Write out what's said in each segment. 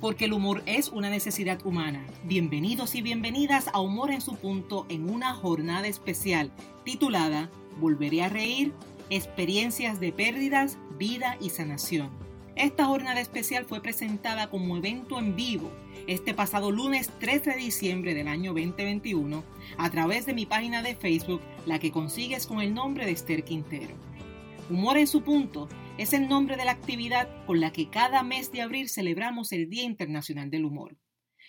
porque el humor es una necesidad humana. Bienvenidos y bienvenidas a Humor en su punto en una jornada especial titulada Volveré a reír, experiencias de pérdidas, vida y sanación. Esta jornada especial fue presentada como evento en vivo este pasado lunes 13 de diciembre del año 2021 a través de mi página de Facebook, la que consigues con el nombre de Esther Quintero. Humor en su punto es el nombre de la actividad con la que cada mes de abril celebramos el Día Internacional del Humor,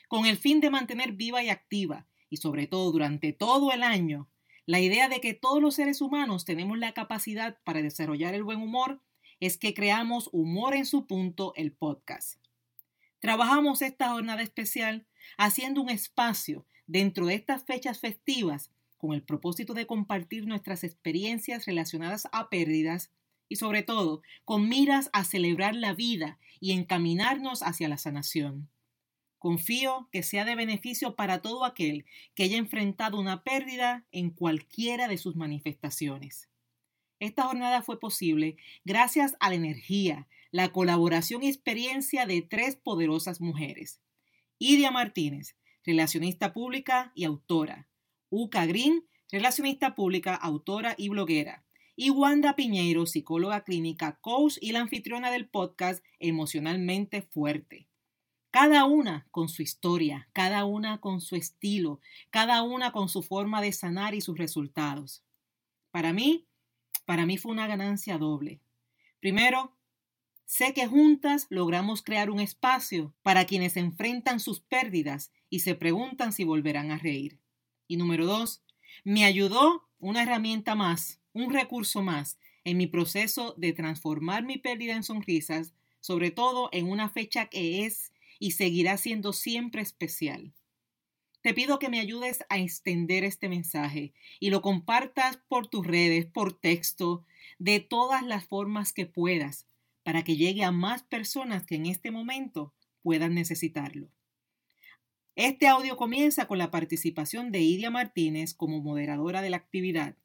con el fin de mantener viva y activa, y sobre todo durante todo el año, la idea de que todos los seres humanos tenemos la capacidad para desarrollar el buen humor es que creamos Humor en su punto, el podcast. Trabajamos esta jornada especial haciendo un espacio dentro de estas fechas festivas con el propósito de compartir nuestras experiencias relacionadas a pérdidas y sobre todo con miras a celebrar la vida y encaminarnos hacia la sanación. Confío que sea de beneficio para todo aquel que haya enfrentado una pérdida en cualquiera de sus manifestaciones. Esta jornada fue posible gracias a la energía, la colaboración y experiencia de tres poderosas mujeres. Idia Martínez, relacionista pública y autora. Uca Green, relacionista pública, autora y bloguera y Wanda Piñeiro, psicóloga clínica, coach y la anfitriona del podcast Emocionalmente Fuerte. Cada una con su historia, cada una con su estilo, cada una con su forma de sanar y sus resultados. Para mí, para mí fue una ganancia doble. Primero, sé que juntas logramos crear un espacio para quienes enfrentan sus pérdidas y se preguntan si volverán a reír. Y número dos, me ayudó una herramienta más un recurso más en mi proceso de transformar mi pérdida en sonrisas, sobre todo en una fecha que es y seguirá siendo siempre especial. Te pido que me ayudes a extender este mensaje y lo compartas por tus redes, por texto, de todas las formas que puedas, para que llegue a más personas que en este momento puedan necesitarlo. Este audio comienza con la participación de Idia Martínez como moderadora de la actividad.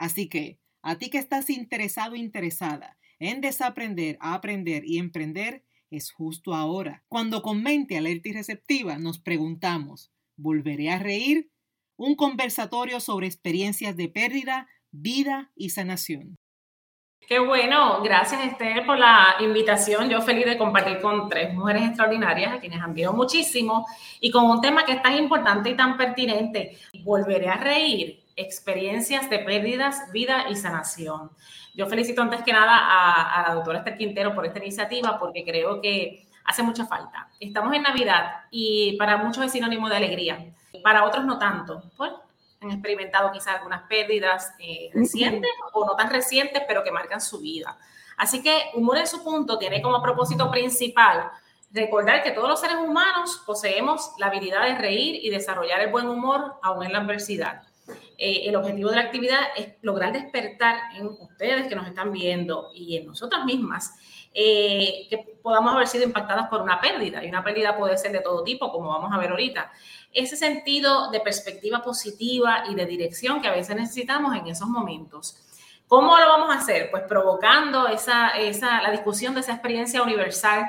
Así que, a ti que estás interesado interesada en desaprender, aprender y emprender, es justo ahora. Cuando con mente alerta y receptiva nos preguntamos, ¿volveré a reír? Un conversatorio sobre experiencias de pérdida, vida y sanación. Qué bueno, gracias Esther por la invitación. Yo feliz de compartir con tres mujeres extraordinarias a quienes admiro muchísimo y con un tema que es tan importante y tan pertinente. Volveré a reír experiencias de pérdidas, vida y sanación. Yo felicito antes que nada a, la doctora Esther Quintero por esta iniciativa porque creo que hace mucha falta. Estamos en Navidad y para muchos es sinónimo de alegría, para otros no tanto. Pues, han experimentado quizás algunas pérdidas eh, recientes o no tan recientes, pero que marcan su vida. Así que Humor en su punto tiene como propósito principal recordar que todos los seres humanos poseemos la habilidad de reír y desarrollar el buen humor aún en la adversidad. Eh, el objetivo de la actividad es lograr despertar en ustedes que nos están viendo y en nosotras mismas eh, que podamos haber sido impactadas por una pérdida. Y una pérdida puede ser de todo tipo, como vamos a ver ahorita. Ese sentido de perspectiva positiva y de dirección que a veces necesitamos en esos momentos. ¿Cómo lo vamos a hacer? Pues provocando esa, esa, la discusión de esa experiencia universal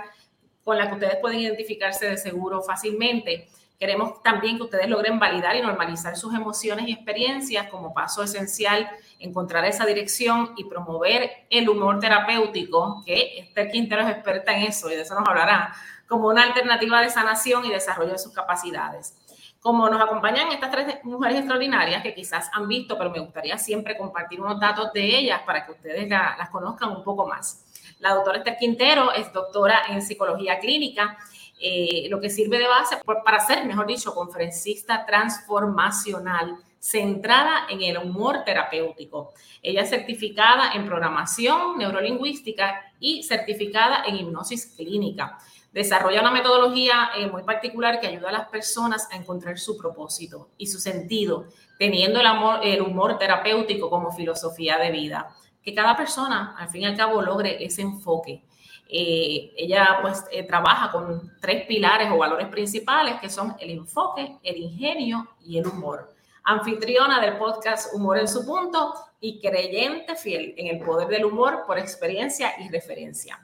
con la que ustedes pueden identificarse de seguro fácilmente Queremos también que ustedes logren validar y normalizar sus emociones y experiencias como paso esencial, encontrar esa dirección y promover el humor terapéutico, que Esther Quintero es experta en eso y de eso nos hablará, como una alternativa de sanación y desarrollo de sus capacidades. Como nos acompañan estas tres mujeres extraordinarias que quizás han visto, pero me gustaría siempre compartir unos datos de ellas para que ustedes las conozcan un poco más. La doctora Esther Quintero es doctora en psicología clínica eh, lo que sirve de base para ser, mejor dicho, conferencista transformacional centrada en el humor terapéutico. Ella es certificada en programación neurolingüística y certificada en hipnosis clínica. Desarrolla una metodología eh, muy particular que ayuda a las personas a encontrar su propósito y su sentido, teniendo el, humor terapéutico como filosofía de vida. Que cada persona, al fin y al cabo, logre ese enfoque eh, ella pues eh, trabaja con tres pilares o valores principales que son el enfoque, el ingenio y el humor. Anfitriona del podcast Humor en su punto y creyente fiel en el poder del humor por experiencia y referencia.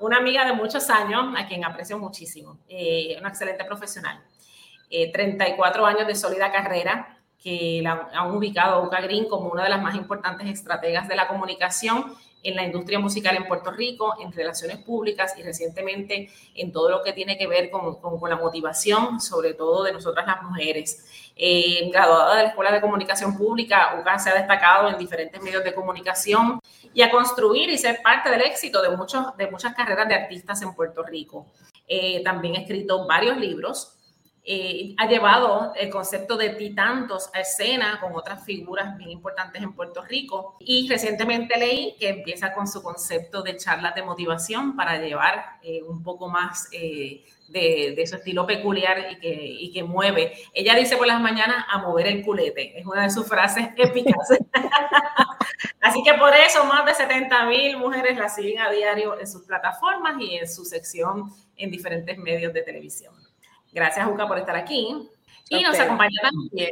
Una amiga de muchos años, a quien aprecio muchísimo, eh, una excelente profesional. 34 años de sólida carrera, que la han ubicado a Uca Green como una de las más importantes estrategas de la comunicación en la industria musical en Puerto Rico, en relaciones públicas y recientemente en todo lo que tiene que ver con, con, la motivación, sobre todo de nosotras las mujeres. Eh, graduada de la Escuela de Comunicación Pública, UCA se ha destacado en diferentes medios de comunicación y a construir y ser parte del éxito de, muchos, de muchas carreras de artistas en Puerto Rico. Eh, también ha escrito varios libros eh, ha llevado el concepto de titantos a escena con otras figuras bien importantes en Puerto Rico. Y recientemente leí que empieza con su concepto de charlas de motivación para llevar eh, un poco más eh, de, de, su estilo peculiar y que, y que mueve. Ella dice por las mañanas a mover el culete. Es una de sus frases épicas. Así que por eso más de 70 mil mujeres la siguen a diario en sus plataformas y en su sección en diferentes medios de televisión. Gracias, Juca, por estar aquí. Y nos acompaña también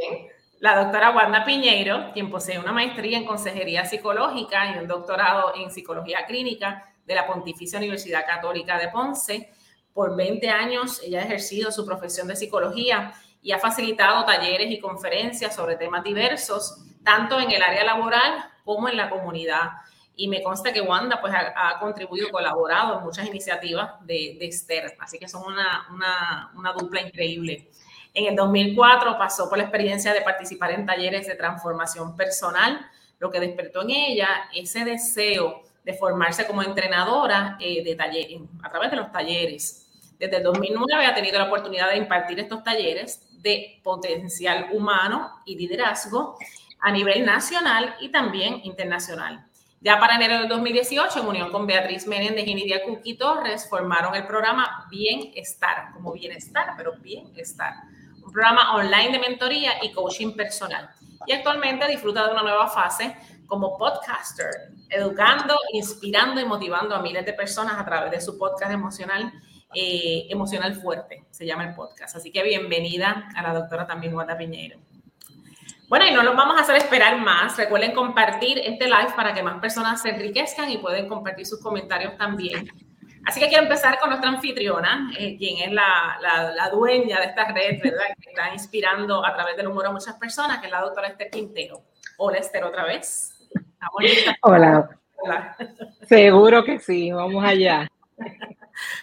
la doctora Wanda Piñeiro, quien posee una maestría en consejería psicológica y un doctorado en psicología clínica de la Pontificia Universidad Católica de Ponce. Por 20 años ella ha ejercido su profesión de psicología y ha facilitado talleres y conferencias sobre temas diversos, tanto en el área laboral como en la comunidad. Y me consta que Wanda pues, ha, contribuido, colaborado en muchas iniciativas de, de Esther, así que son una, una, una dupla increíble. En el 2004 pasó por la experiencia de participar en talleres de transformación personal, lo que despertó en ella ese deseo de formarse como entrenadora eh, de taller, a través de los talleres. Desde el 2009 ha tenido la oportunidad de impartir estos talleres de potencial humano y liderazgo a nivel nacional y también internacional. Ya para enero del 2018, en unión con Beatriz Menéndez y Nidia Cookie Torres, formaron el programa Bienestar, como bienestar, pero bienestar. Un programa online de mentoría y coaching personal. Y actualmente disfruta de una nueva fase como podcaster, educando, inspirando y motivando a miles de personas a través de su podcast emocional, eh, emocional fuerte, se llama el podcast. Así que bienvenida a la doctora también Guata Piñeiro. Bueno, y no los vamos a hacer esperar más. Recuerden compartir este live para que más personas se enriquezcan y pueden compartir sus comentarios también. Así que quiero empezar con nuestra anfitriona, eh, quien es la, la, dueña de esta red, ¿verdad? Que está inspirando a través del humor a muchas personas, que es la doctora Esther Quintero. Hola, Esther, otra vez. Hola. Hola. Seguro que sí, vamos allá.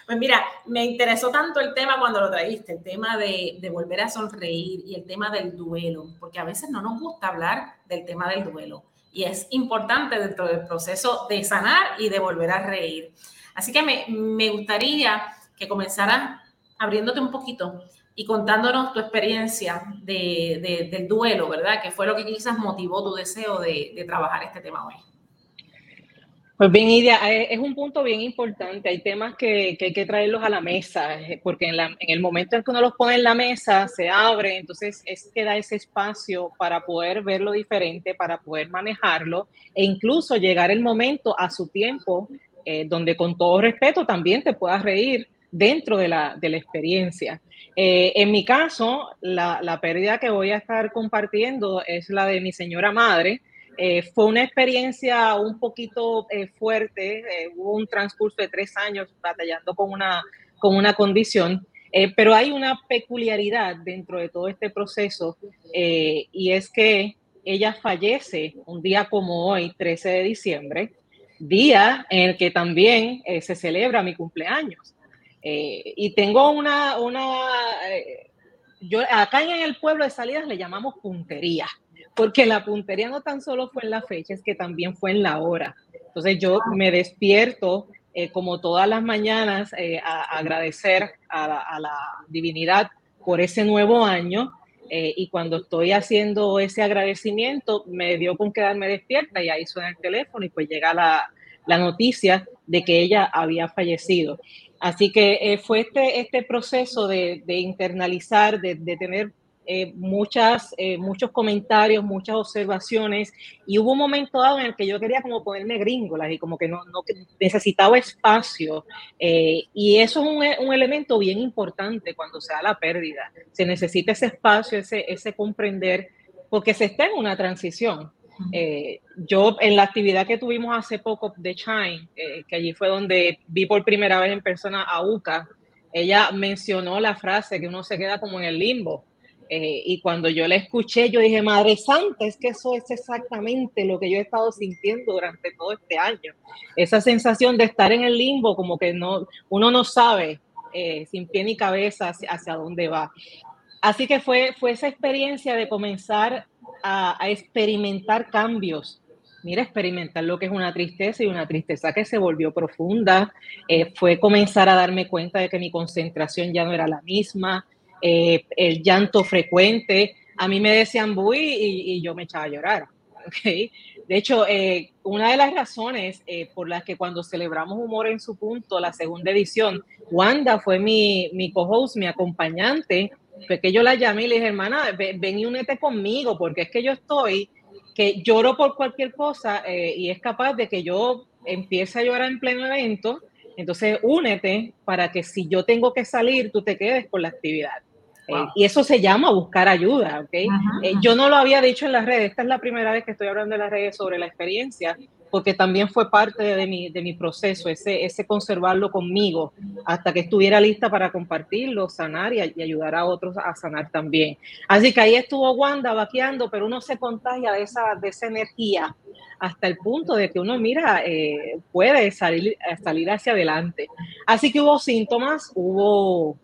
Pues mira, me interesó tanto el tema cuando lo trajiste, el tema de, volver a sonreír y el tema del duelo, porque a veces no nos gusta hablar del tema del duelo y es importante dentro del proceso de sanar y de volver a reír. Así que me, gustaría que comenzaras abriéndote un poquito y contándonos tu experiencia del duelo, ¿verdad? Que fue lo que quizás motivó tu deseo de trabajar este tema hoy. Pues bien, Idia, eh, es un punto bien importante. Hay temas que, hay que traerlos a la mesa, eh, porque en, el momento en que uno los pone en la mesa, se abre, entonces es que da ese espacio para poder verlo diferente, para poder manejarlo e incluso llegar el momento a su tiempo, eh, donde con todo respeto también te puedas reír dentro de la, experiencia. en mi caso, la, la pérdida que voy a estar compartiendo es la de mi señora madre. Eh, fue una experiencia un poquito eh, fuerte, eh, hubo un transcurso de tres años batallando con una, con una condición, pero hay una peculiaridad dentro de todo este proceso y es que ella fallece un día como hoy, 13 de diciembre, día en el que también se celebra mi cumpleaños. y tengo una, una yo acá en el pueblo de Salidas le llamamos puntería porque la puntería no tan solo fue en la fecha, es que también fue en la hora. Entonces yo me despierto eh, como todas las mañanas eh, a, agradecer a la, divinidad por ese nuevo año eh, y cuando estoy haciendo ese agradecimiento me dio con quedarme despierta y ahí suena el teléfono y pues llega la, la noticia de que ella había fallecido. Así que fue este, este proceso de, de internalizar, de, de tener eh, muchas, eh, muchos comentarios, muchas observaciones, y hubo un momento dado en el que yo quería como ponerme gringolas y como que no, no necesitaba espacio, eh, y eso es un, un, elemento bien importante cuando se da la pérdida, se necesita ese espacio, ese, ese comprender, porque se está en una transición. Yo en la actividad que tuvimos hace poco de Chine, eh, que allí fue donde vi por primera vez en persona a Uka, ella mencionó la frase que uno se queda como en el limbo. Eh, y cuando yo la escuché, yo dije, Madre Santa, es que eso es exactamente lo que yo he estado sintiendo durante todo este año. Esa sensación de estar en el limbo, como que no, uno no sabe sin pie ni cabeza hacia, hacia, dónde va. Así que fue, fue esa experiencia de comenzar a, experimentar cambios. Mira, experimentar lo que es una tristeza y una tristeza que se volvió profunda. Eh, fue comenzar a darme cuenta de que mi concentración ya no era la misma, eh, el llanto frecuente. A mí me decían buy y, yo me echaba a llorar. ¿okay? De hecho, eh, una de las razones por las que cuando celebramos Humor en su punto, la segunda edición, Wanda fue mi, mi co-host, mi acompañante, fue que yo la llamé y le dije, hermana, ven, y únete conmigo, porque es que yo estoy, que lloro por cualquier cosa eh, y es capaz de que yo empiece a llorar en pleno evento. Entonces, únete para que si yo tengo que salir, tú te quedes con la actividad. Eh, y eso se llama buscar ayuda, ¿ok? Eh, yo no lo había dicho en las redes, esta es la primera vez que estoy hablando en las redes sobre la experiencia, porque también fue parte de mi, de mi proceso, ese, ese conservarlo conmigo hasta que estuviera lista para compartirlo, sanar y, ayudar a otros a sanar también. Así que ahí estuvo Wanda vaqueando, pero uno se contagia de esa, de esa energía hasta el punto de que uno, mira, eh, puede salir, salir hacia adelante. Así que hubo síntomas, hubo,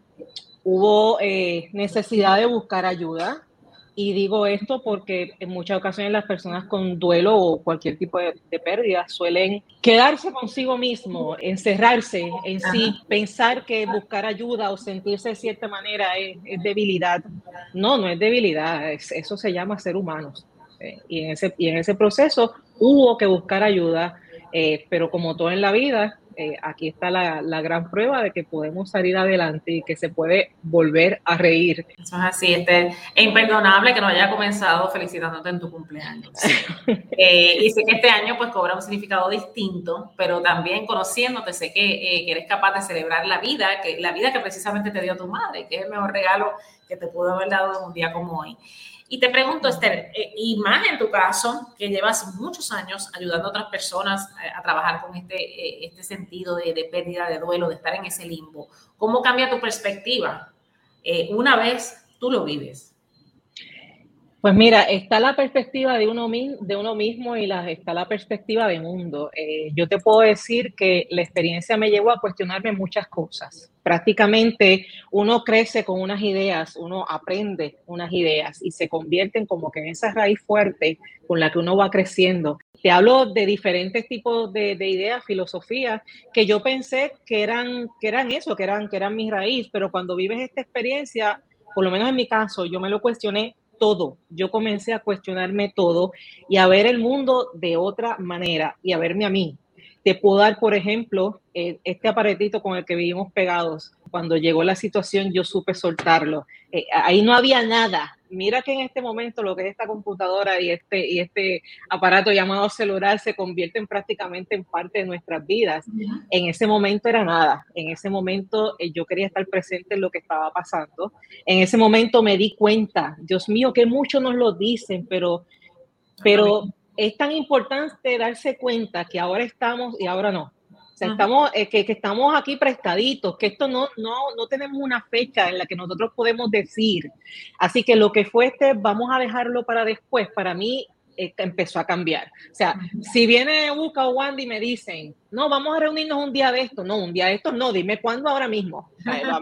hubo eh, necesidad de buscar ayuda, y digo esto porque en muchas ocasiones las personas con duelo o cualquier tipo de, pérdida suelen quedarse consigo mismo, encerrarse en sí, pensar que buscar ayuda o sentirse de cierta manera es, debilidad. No, no es debilidad, eso se llama ser humanos. Eh, y, en ese, y en ese proceso hubo que buscar ayuda, eh, pero como todo en la vida, eh, aquí está la, la, gran prueba de que podemos salir adelante y que se puede volver a reír. Eso es así, este, es imperdonable que no haya comenzado felicitándote en tu cumpleaños. eh, y sé que este año pues cobra un significado distinto, pero también conociéndote sé que, eh, que, eres capaz de celebrar la vida, que la vida que precisamente te dio tu madre, que es el mejor regalo que te pudo haber dado en un día como hoy. Y te pregunto, Esther, eh, y más en tu caso, que llevas muchos años ayudando a otras personas a, trabajar con este, eh, este sentido de, pérdida, de duelo, de estar en ese limbo, ¿cómo cambia tu perspectiva eh, una vez tú lo vives? Pues mira, está la perspectiva de uno, de uno mismo y la, está la perspectiva de mundo. Eh, yo te puedo decir que la experiencia me llevó a cuestionarme muchas cosas. Prácticamente uno crece con unas ideas, uno aprende unas ideas y se convierten como que en esa raíz fuerte con la que uno va creciendo. Te hablo de diferentes tipos de, de ideas, filosofías, que yo pensé que eran, que eran eso, que eran, que eran mi raíz, pero cuando vives esta experiencia, por lo menos en mi caso, yo me lo cuestioné todo. Yo comencé a cuestionarme todo y a ver el mundo de otra manera y a verme a mí. Te puedo dar, por ejemplo, eh, este aparatito con el que vivimos pegados. Cuando llegó la situación, yo supe soltarlo. Eh, ahí no había nada, mira que en este momento lo que es esta computadora y este, y este aparato llamado celular se convierten prácticamente en parte de nuestras vidas. En ese momento era nada. En ese momento eh, yo quería estar presente en lo que estaba pasando. En ese momento me di cuenta, Dios mío, que muchos nos lo dicen, pero, pero es tan importante darse cuenta que ahora estamos y ahora no estamos, eh, que, que, estamos aquí prestaditos, que esto no, no, no tenemos una fecha en la que nosotros podemos decir. Así que lo que fue este, vamos a dejarlo para después, para mí eh, empezó a cambiar. O sea, si viene Uca o Wandy y me dicen, no, vamos a reunirnos un día de esto, no, un día de esto, no, dime cuándo ahora mismo.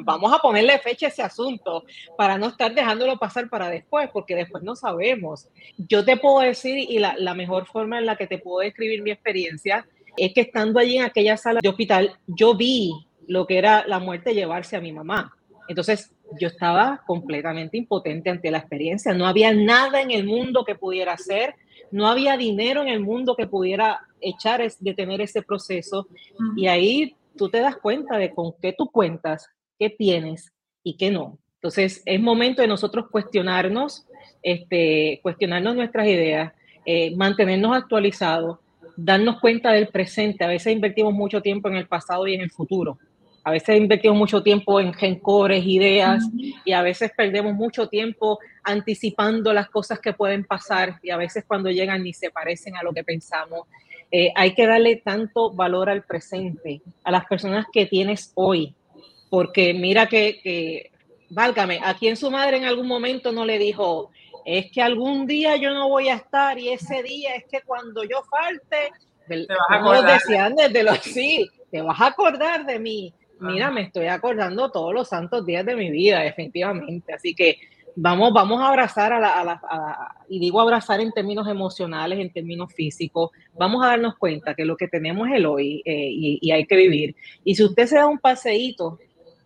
vamos a ponerle fecha a ese asunto para no estar dejándolo pasar para después, porque después no sabemos. Yo te puedo decir, y la, la mejor forma en la que te puedo describir mi experiencia, es que estando allí en aquella sala de hospital, yo vi lo que era la muerte llevarse a mi mamá. Entonces, yo estaba completamente impotente ante la experiencia. No había nada en el mundo que pudiera hacer, no había dinero en el mundo que pudiera echar, detener ese proceso. Y ahí tú te das cuenta de con qué tú cuentas, qué tienes y qué no. Entonces, es momento de nosotros cuestionarnos, este, cuestionarnos nuestras ideas, eh, mantenernos actualizados darnos cuenta del presente. A veces invertimos mucho tiempo en el pasado y en el futuro. A veces invertimos mucho tiempo en rencores, ideas, y a veces perdemos mucho tiempo anticipando las cosas que pueden pasar, y a veces cuando llegan ni se parecen a lo que pensamos. Eh, hay que darle tanto valor al presente, a las personas que tienes hoy, porque mira que, que válgame, a quien su madre en algún momento no le dijo, es que algún día yo no voy a estar y ese día es que cuando yo falte, te vas a acordar. decían desde los sí, te vas a acordar de mí. Mira, me estoy acordando todos los santos días de mi vida, definitivamente. Así que vamos, vamos a abrazar a la, y digo abrazar en términos emocionales, en términos físicos, vamos a darnos cuenta que lo que tenemos es el hoy eh, y, hay que vivir. Y si usted se da un paseíto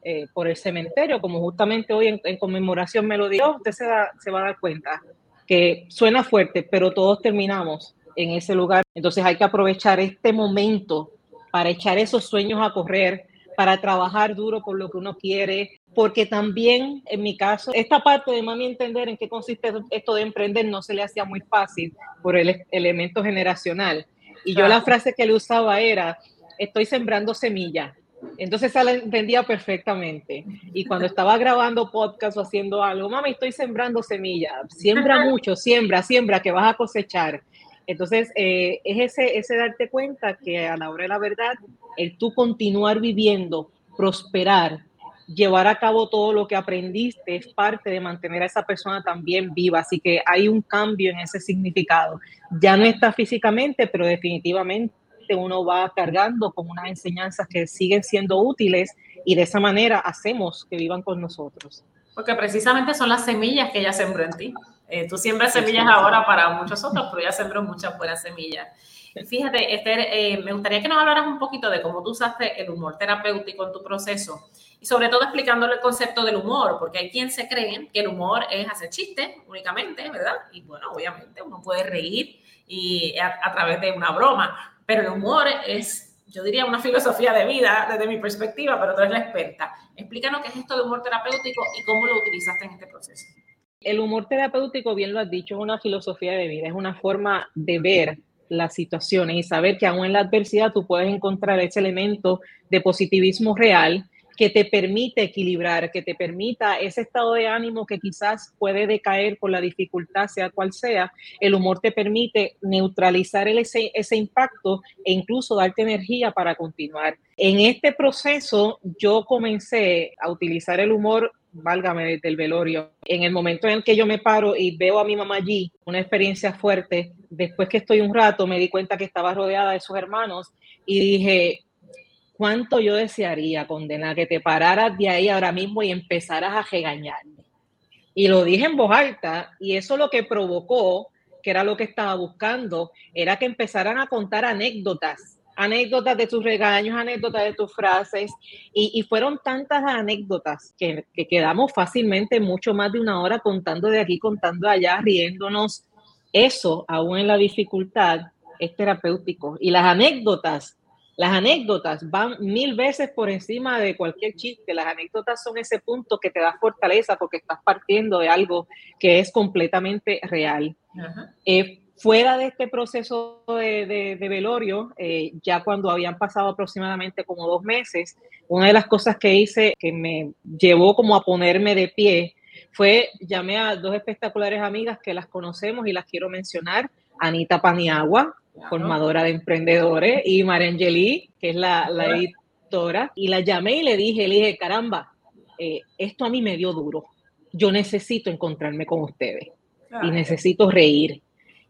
eh, por el cementerio, como justamente hoy en, conmemoración me lo dio, usted se, se va a dar cuenta que suena fuerte, pero todos terminamos en ese lugar. Entonces hay que aprovechar este momento para echar esos sueños a correr, para trabajar duro por lo que uno quiere, porque también en mi caso, esta parte de mami entender en qué consiste esto de emprender no se le hacía muy fácil por el elemento generacional. Y yo la frase que le usaba era, estoy sembrando semillas entonces ella la entendía perfectamente. Y cuando estaba grabando podcast o haciendo algo, mami, estoy sembrando semillas. Siembra mucho, siembra, siembra, que vas a cosechar. Entonces, eh, es ese, ese darte cuenta que a la hora de la verdad, el tú continuar viviendo, prosperar, llevar a cabo todo lo que aprendiste es parte de mantener a esa persona también viva. Así que hay un cambio en ese significado. Ya no está físicamente, pero definitivamente uno va cargando con unas enseñanzas que siguen siendo útiles y de esa manera hacemos que vivan con nosotros. Porque precisamente son las semillas que ella sembró en ti. Eh, tú siembras semillas ahora para muchos otros, pero ella sembró muchas buenas semillas. Fíjate, Esther, eh, me gustaría que nos hablaras un poquito de cómo tú usaste el humor terapéutico en tu proceso y sobre todo explicándole el concepto del humor, porque hay quien se cree que el humor es hacer chistes únicamente, ¿verdad? Y bueno, obviamente uno puede reír y a través de una broma, pero el humor es, yo diría, una filosofía de vida desde mi perspectiva, pero tú eres la experta. Explícanos qué es esto de humor terapéutico y cómo lo utilizaste en este proceso. El humor terapéutico, bien lo has dicho, es una filosofía de vida, es una forma de ver las situaciones y saber que aún en la adversidad tú puedes encontrar ese elemento de positivismo real que te permite equilibrar, que te permita ese estado de ánimo que quizás puede decaer por la dificultad, sea cual sea, el humor te permite neutralizar ese, ese impacto e incluso darte energía para continuar. En este proceso yo comencé a utilizar el humor válgame desde el velorio. En el momento en el que yo me paro y veo a mi mamá allí, una experiencia fuerte, después que estoy un rato me di cuenta que estaba rodeada de sus hermanos y dije, cuánto yo desearía, condena, que te pararas de ahí ahora mismo y empezaras a regañarme. Y lo dije en voz alta y eso lo que provocó, que era lo que estaba buscando, era que empezaran a contar anécdotas, anécdotas de tus regaños, anécdotas de tus frases, y, fueron tantas anécdotas que, que, quedamos fácilmente mucho más de una hora contando de aquí, contando allá, riéndonos. Eso, aún en la dificultad, es terapéutico. Y las anécdotas las anécdotas van mil veces por encima de cualquier chiste. Las anécdotas son ese punto que te da fortaleza porque estás partiendo de algo que es completamente real. Eh, fuera de este proceso de, velorio, eh, ya cuando habían pasado aproximadamente como dos meses, una de las cosas que hice que me llevó como a ponerme de pie fue llamé a dos espectaculares amigas que las conocemos y las quiero mencionar, Anita Paniagua, formadora de emprendedores, y María Angelí, que es la, editora, y la llamé y le dije, le dije, caramba, eh, esto a mí me dio duro, yo necesito encontrarme con ustedes y necesito reír.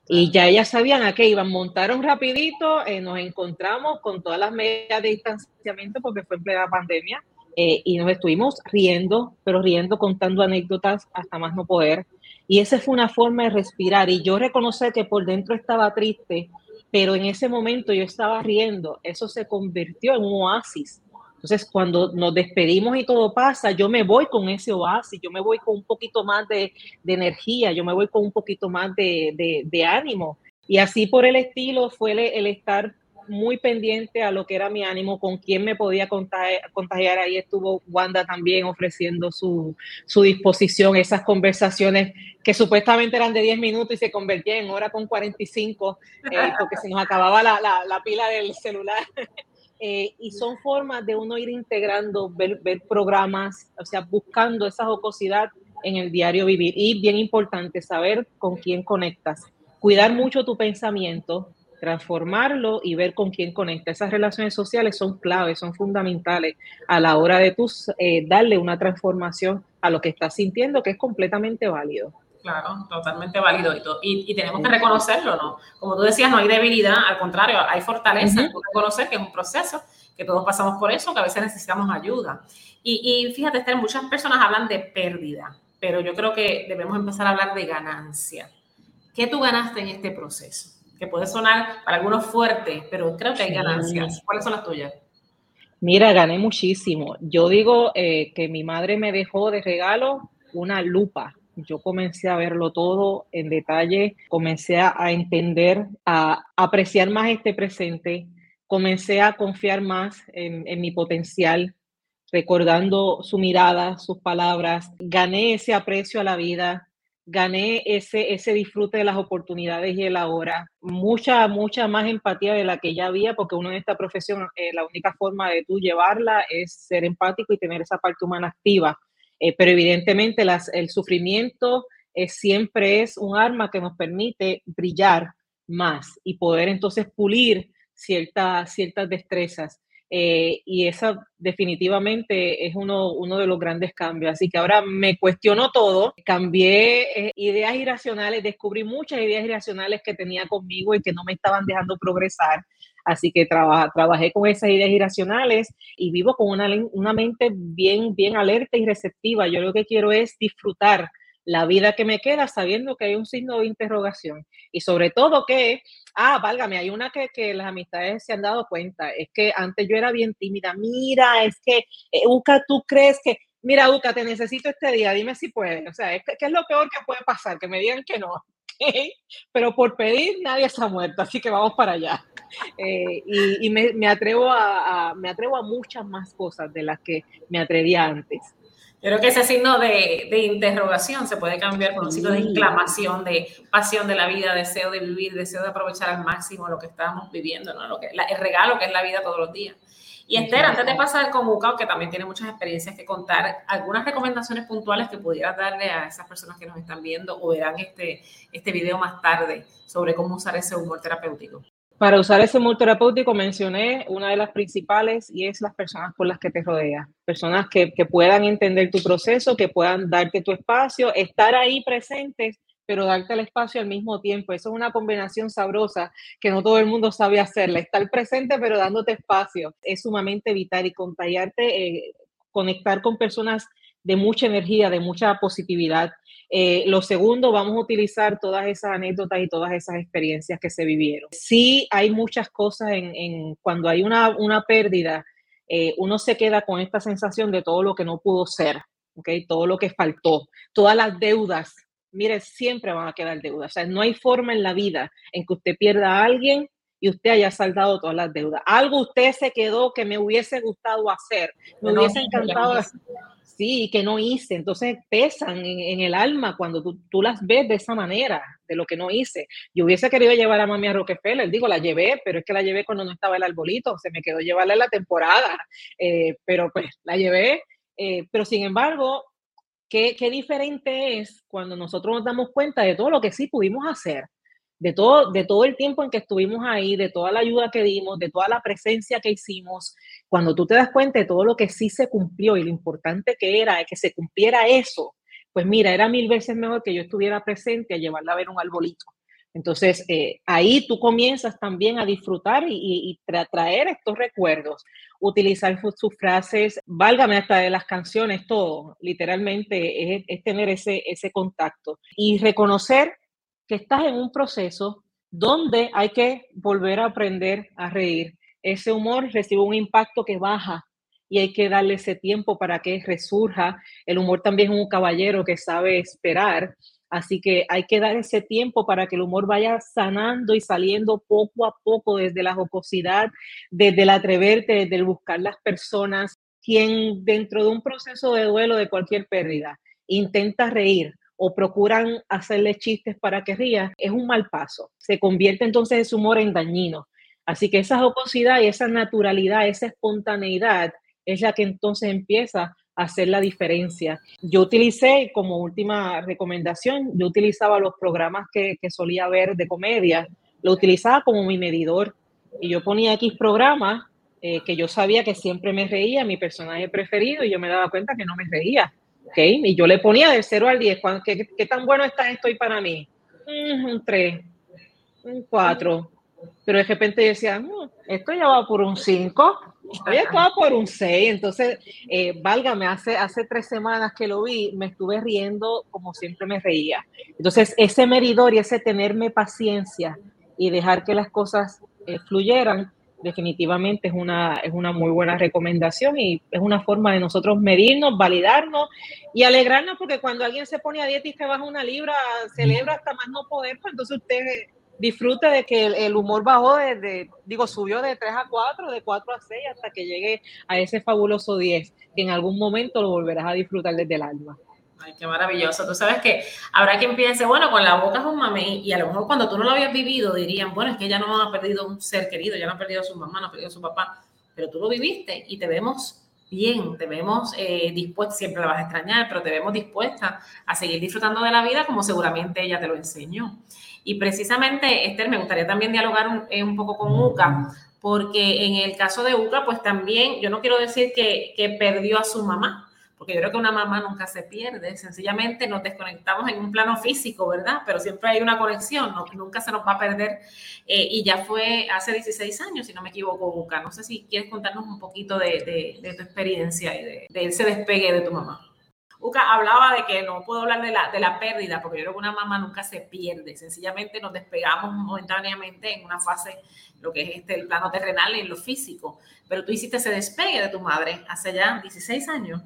Y ya ellas sabían a qué iban, montaron rapidito, eh, nos encontramos con todas las medidas de distanciamiento porque fue en plena pandemia eh, y nos estuvimos riendo, pero riendo, contando anécdotas hasta más no poder. Y esa fue una forma de respirar y yo reconocer que por dentro estaba triste, pero en ese momento yo estaba riendo, eso se convirtió en un oasis. Entonces, cuando nos despedimos y todo pasa, yo me voy con ese oasis, yo me voy con un poquito más de, energía, yo me voy con un poquito más de, ánimo. Y así por el estilo fue el estar muy pendiente a lo que era mi ánimo, con quién me podía contagiar. Ahí estuvo Wanda también ofreciendo su, disposición, esas conversaciones que supuestamente eran de 10 minutos y se convertían en hora con 45, eh, porque se nos acababa la, pila del celular. eh, y son formas de uno ir integrando, ver, ver, programas, o sea, buscando esa jocosidad en el diario vivir. Y bien importante, saber con quién conectas, cuidar mucho tu pensamiento, transformarlo y ver con quién conecta. Esas relaciones sociales son claves, son fundamentales a la hora de tú eh, darle una transformación a lo que estás sintiendo, que es completamente válido. Claro, totalmente válido y, y, tenemos que reconocerlo, ¿no? Como tú decías, no hay debilidad, al contrario, hay fortaleza, reconocer que es un proceso, que todos pasamos por eso, que a veces necesitamos ayuda. Y, y fíjate, Esther, muchas personas hablan de pérdida, pero yo creo que debemos empezar a hablar de ganancia. ¿Qué tú ganaste en este proceso? Que puede sonar para algunos fuerte, pero creo que hay ganancias. ¿Cuáles son las tuyas? Mira, gané muchísimo. Yo digo eh, que mi madre me dejó de regalo una lupa. Yo comencé a verlo todo en detalle, comencé a, entender, a apreciar más este presente, comencé a confiar más en, en mi potencial, recordando su mirada, sus palabras. Gané ese aprecio a la vida, gané ese, ese disfrute de las oportunidades y el ahora, mucha, mucha más empatía de la que ya había, porque uno en esta profesión, eh, la única forma de tú llevarla es ser empático y tener esa parte humana activa. Eh, pero evidentemente el sufrimiento eh, siempre es un arma que nos permite brillar más y poder entonces pulir ciertas ciertas destrezas. Eh, y esa definitivamente es uno, uno de los grandes cambios. Así que ahora me cuestiono todo, cambié eh, ideas irracionales, descubrí muchas ideas irracionales que tenía conmigo y que no me estaban dejando progresar. Así que trabajé con esas ideas irracionales y vivo con una, una mente bien, bien alerta y receptiva. Yo lo que quiero es disfrutar la vida que me queda sabiendo que hay un signo de interrogación. Y sobre todo que, ah, válgame, hay una que, que las amistades se han dado cuenta, es que antes yo era bien tímida, mira, es que, eh, Uca, tú crees que, mira, Uca, te necesito este día, dime si puedes. O sea, ¿qué es lo peor que puede pasar? Que me digan que no. Pero por pedir nadie está muerto, así que vamos para allá. Eh, y, me, me, atrevo a, me atrevo a muchas más cosas de las que me atrevía antes. Creo que ese signo de, de, interrogación se puede cambiar por un signo de exclamación, de pasión de la vida, deseo de vivir, deseo de aprovechar al máximo lo que estamos viviendo, ¿no? lo que, el regalo que es la vida todos los días. Y Esther, antes de pasar con Ucao, que también tiene muchas experiencias que contar, algunas recomendaciones puntuales que pudieras darle a esas personas que nos están viendo o verán este, este video más tarde sobre cómo usar ese humor terapéutico. Para usar ese humor terapéutico mencioné una de las principales y es las personas con las que te rodeas. Personas que, que puedan entender tu proceso, que puedan darte tu espacio, estar ahí presentes pero darte el espacio al mismo tiempo. Eso es una combinación sabrosa que no todo el mundo sabe hacerla. Estar presente, pero dándote espacio. Es sumamente vital y contagiarte, eh, conectar con personas de mucha energía, de mucha positividad. Eh, lo segundo, vamos a utilizar todas esas anécdotas y todas esas experiencias que se vivieron. Sí, hay muchas cosas en, cuando hay una, una pérdida, eh, uno se queda con esta sensación de todo lo que no pudo ser, ¿okay? todo lo que faltó, todas las deudas. Mire, siempre van a quedar deudas. O sea, no hay forma en la vida en que usted pierda a alguien y usted haya saldado todas las deudas. Algo usted se quedó que me hubiese gustado hacer, me hubiese encantado sí, que no hice. Entonces pesan en, el alma cuando tú, las ves de esa manera, de lo que no hice. Yo hubiese querido llevar a mami a Rockefeller, digo, la llevé, pero es que la llevé cuando no estaba el arbolito, se me quedó llevarla en la temporada, eh, pero pues la llevé. Eh, pero sin embargo, ¿qué, qué diferente es cuando nosotros nos damos cuenta de todo lo que sí pudimos hacer de todo, de todo el tiempo en que estuvimos ahí, de toda la ayuda que dimos, de toda la presencia que hicimos, cuando tú te das cuenta de todo lo que sí se cumplió y lo importante que era que se cumpliera eso, pues mira, era mil veces mejor que yo estuviera presente a llevarla a ver un arbolito. Entonces, eh, ahí tú comienzas también a disfrutar y, traer estos recuerdos, utilizar sus, frases, válgame hasta de las canciones, todo, literalmente es, es tener ese, ese contacto y reconocer que estás en un proceso donde hay que volver a aprender a reír. Ese humor recibe un impacto que baja y hay que darle ese tiempo para que resurja. El humor también es un caballero que sabe esperar, así que hay que dar ese tiempo para que el humor vaya sanando y saliendo poco a poco desde la jocosidad, desde el atreverte, desde el buscar las personas. Quien dentro de un proceso de duelo de cualquier pérdida intenta reír, o procuran hacerle chistes para que ría, es un mal paso. Se convierte entonces ese humor en dañino. Así que esa jocosidad y esa naturalidad, esa espontaneidad es la que entonces empieza a hacer la diferencia. Yo utilicé como última recomendación, yo utilizaba los programas que, solía ver de comedia, lo utilizaba como mi medidor y yo ponía X programas eh, que yo sabía que siempre me reía, mi personaje preferido, y yo me daba cuenta que no me reía. ¿okay? Y yo le ponía de 0 al 10, ¿qué, qué tan bueno está esto hoy para mí? Mm, un 3, un 4. Pero de repente yo decía, esto ya va por un 5, esto va por un 6. Entonces, eh, válgame, hace, hace tres semanas que lo vi, me estuve riendo como siempre me reía. Entonces, ese medidor y ese tenerme paciencia y dejar que las cosas eh, fluyeran, definitivamente es una, es una muy buena recomendación y es una forma de nosotros medirnos, validarnos y alegrarnos porque cuando alguien se pone a dieta y se baja una libra, celebra hasta más no poder, pues entonces usted disfrute de que el, humor bajó desde, digo, subió de 3 a 4, de 4 a 6 hasta que llegue a ese fabuloso 10, que en algún momento lo volverás a disfrutar desde el alma. Ay, qué maravilloso. Tú sabes que habrá quien piense, bueno, con la boca es un mami, y a lo mejor cuando tú no lo habías vivido dirían, bueno, es que ella no ha perdido un ser querido, ya no ha perdido a su mamá, no ha perdido a su papá, pero tú lo viviste y te vemos bien, te vemos eh, dispuesta, siempre la vas a extrañar, pero te vemos dispuesta a seguir disfrutando de la vida como seguramente ella te lo enseñó. Y precisamente, Esther, me gustaría también dialogar un, eh, un poco con Uca, porque en el caso de Uca, pues también, yo no quiero decir que, perdió a su mamá, porque yo creo que una mamá nunca se pierde, sencillamente nos desconectamos en un plano físico, ¿verdad? Pero siempre hay una conexión, nunca se nos va a perder. Eh, y ya fue hace 16 años, si no me equivoco, Buca. No sé si quieres contarnos un poquito de, tu experiencia y de, ese despegue de tu mamá. Uca hablaba de que no puedo hablar de la, de la pérdida, porque yo creo que una mamá nunca se pierde, sencillamente nos despegamos momentáneamente en una fase, lo que es este, el plano terrenal, en lo físico, pero tú hiciste ese despegue de tu madre hace ya 16 años.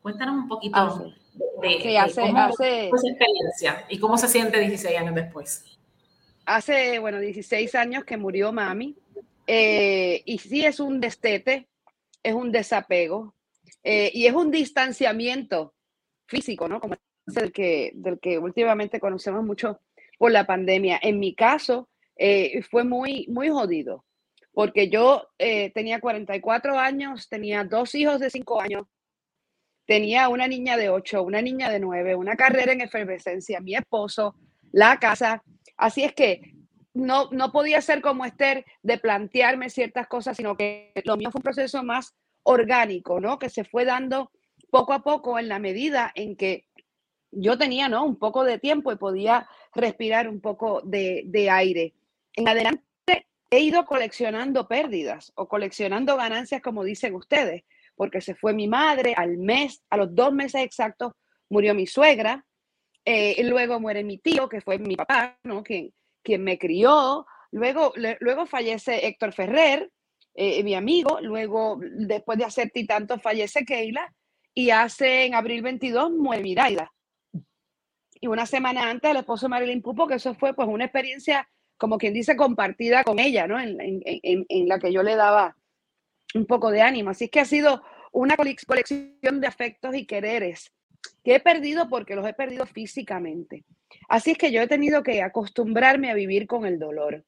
Cuéntanos un poquito ah, de, hace, cómo experiencia y cómo se siente 16 años después. Hace, bueno, 16 años que murió mami. Eh, y sí es un destete, es un desapego eh, y es un distanciamiento físico, ¿no? Como el que, del que últimamente conocemos mucho por la pandemia. En mi caso, eh, fue muy, muy jodido, porque yo tenía 44 años, tenía dos hijos de 5 años, tenía una niña de 8, una niña de 9, una carrera en efervescencia, mi esposo, la casa. Así es que no, no podía ser como Esther de plantearme ciertas cosas, sino que lo mío fue un proceso más orgánico, ¿no? Que se fue dando poco a poco en la medida en que yo tenía, ¿no? Un poco de tiempo y podía respirar un poco de, de aire. En adelante he ido coleccionando pérdidas o coleccionando ganancias, como dicen ustedes porque se fue mi madre, al mes, a los dos meses exactos, murió mi suegra, eh, luego muere mi tío, que fue mi papá, ¿no? quien, quien me crió, luego, luego fallece Héctor Ferrer, eh, mi amigo, luego, después de hacer tanto, fallece Keila, y hace en abril 22 muere Miraida. Y una semana antes el esposo Marilyn Pupo, que eso fue pues una experiencia, como quien dice, compartida con ella, ¿no? En, en, en, en la que yo le daba un poco de ánimo. Así que ha sido una colección de afectos y quereres que he perdido porque los he perdido físicamente. Así es que yo he tenido que acostumbrarme a vivir con el dolor.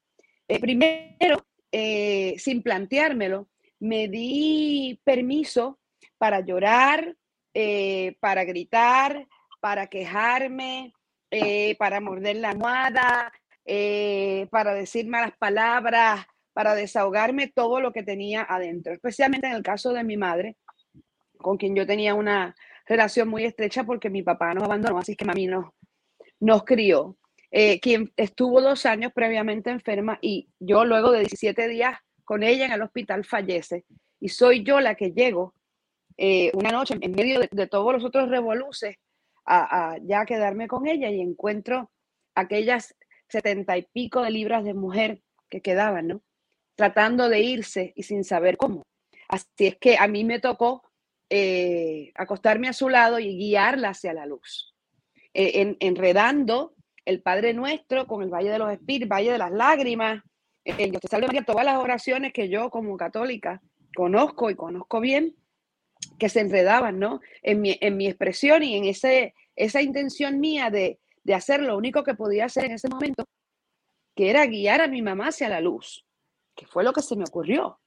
Eh, primero, eh, sin planteármelo, me di permiso para llorar, eh, para gritar, para quejarme, para morder la almohada, para decir malas palabras, para desahogarme todo lo que tenía adentro, especialmente en el caso de mi madre, con quien yo tenía una relación muy estrecha porque mi papá nos abandonó, así que mami nos, nos crió, eh, quien estuvo dos años previamente enferma y yo luego de 17 días con ella en el hospital fallece y soy yo la que llego eh, una noche en medio de, todos los otros revoluces a, ya quedarme con ella y encuentro aquellas setenta y pico de libras de mujer que quedaban, ¿no? tratando de irse y sin saber cómo. Así es que a mí me tocó eh, acostarme a su lado y guiarla hacia la luz, eh, enredando el Padre Nuestro con el Valle de los Espíritus, Valle de las Lágrimas, el Dios te salve María, todas las oraciones que yo como católica conozco y conozco bien, que se enredaban, ¿no? En mi, en mi expresión y en ese, esa intención mía de, de hacer lo único que podía hacer en ese momento, que era guiar a mi mamá hacia la luz que fue lo que se me ocurrió.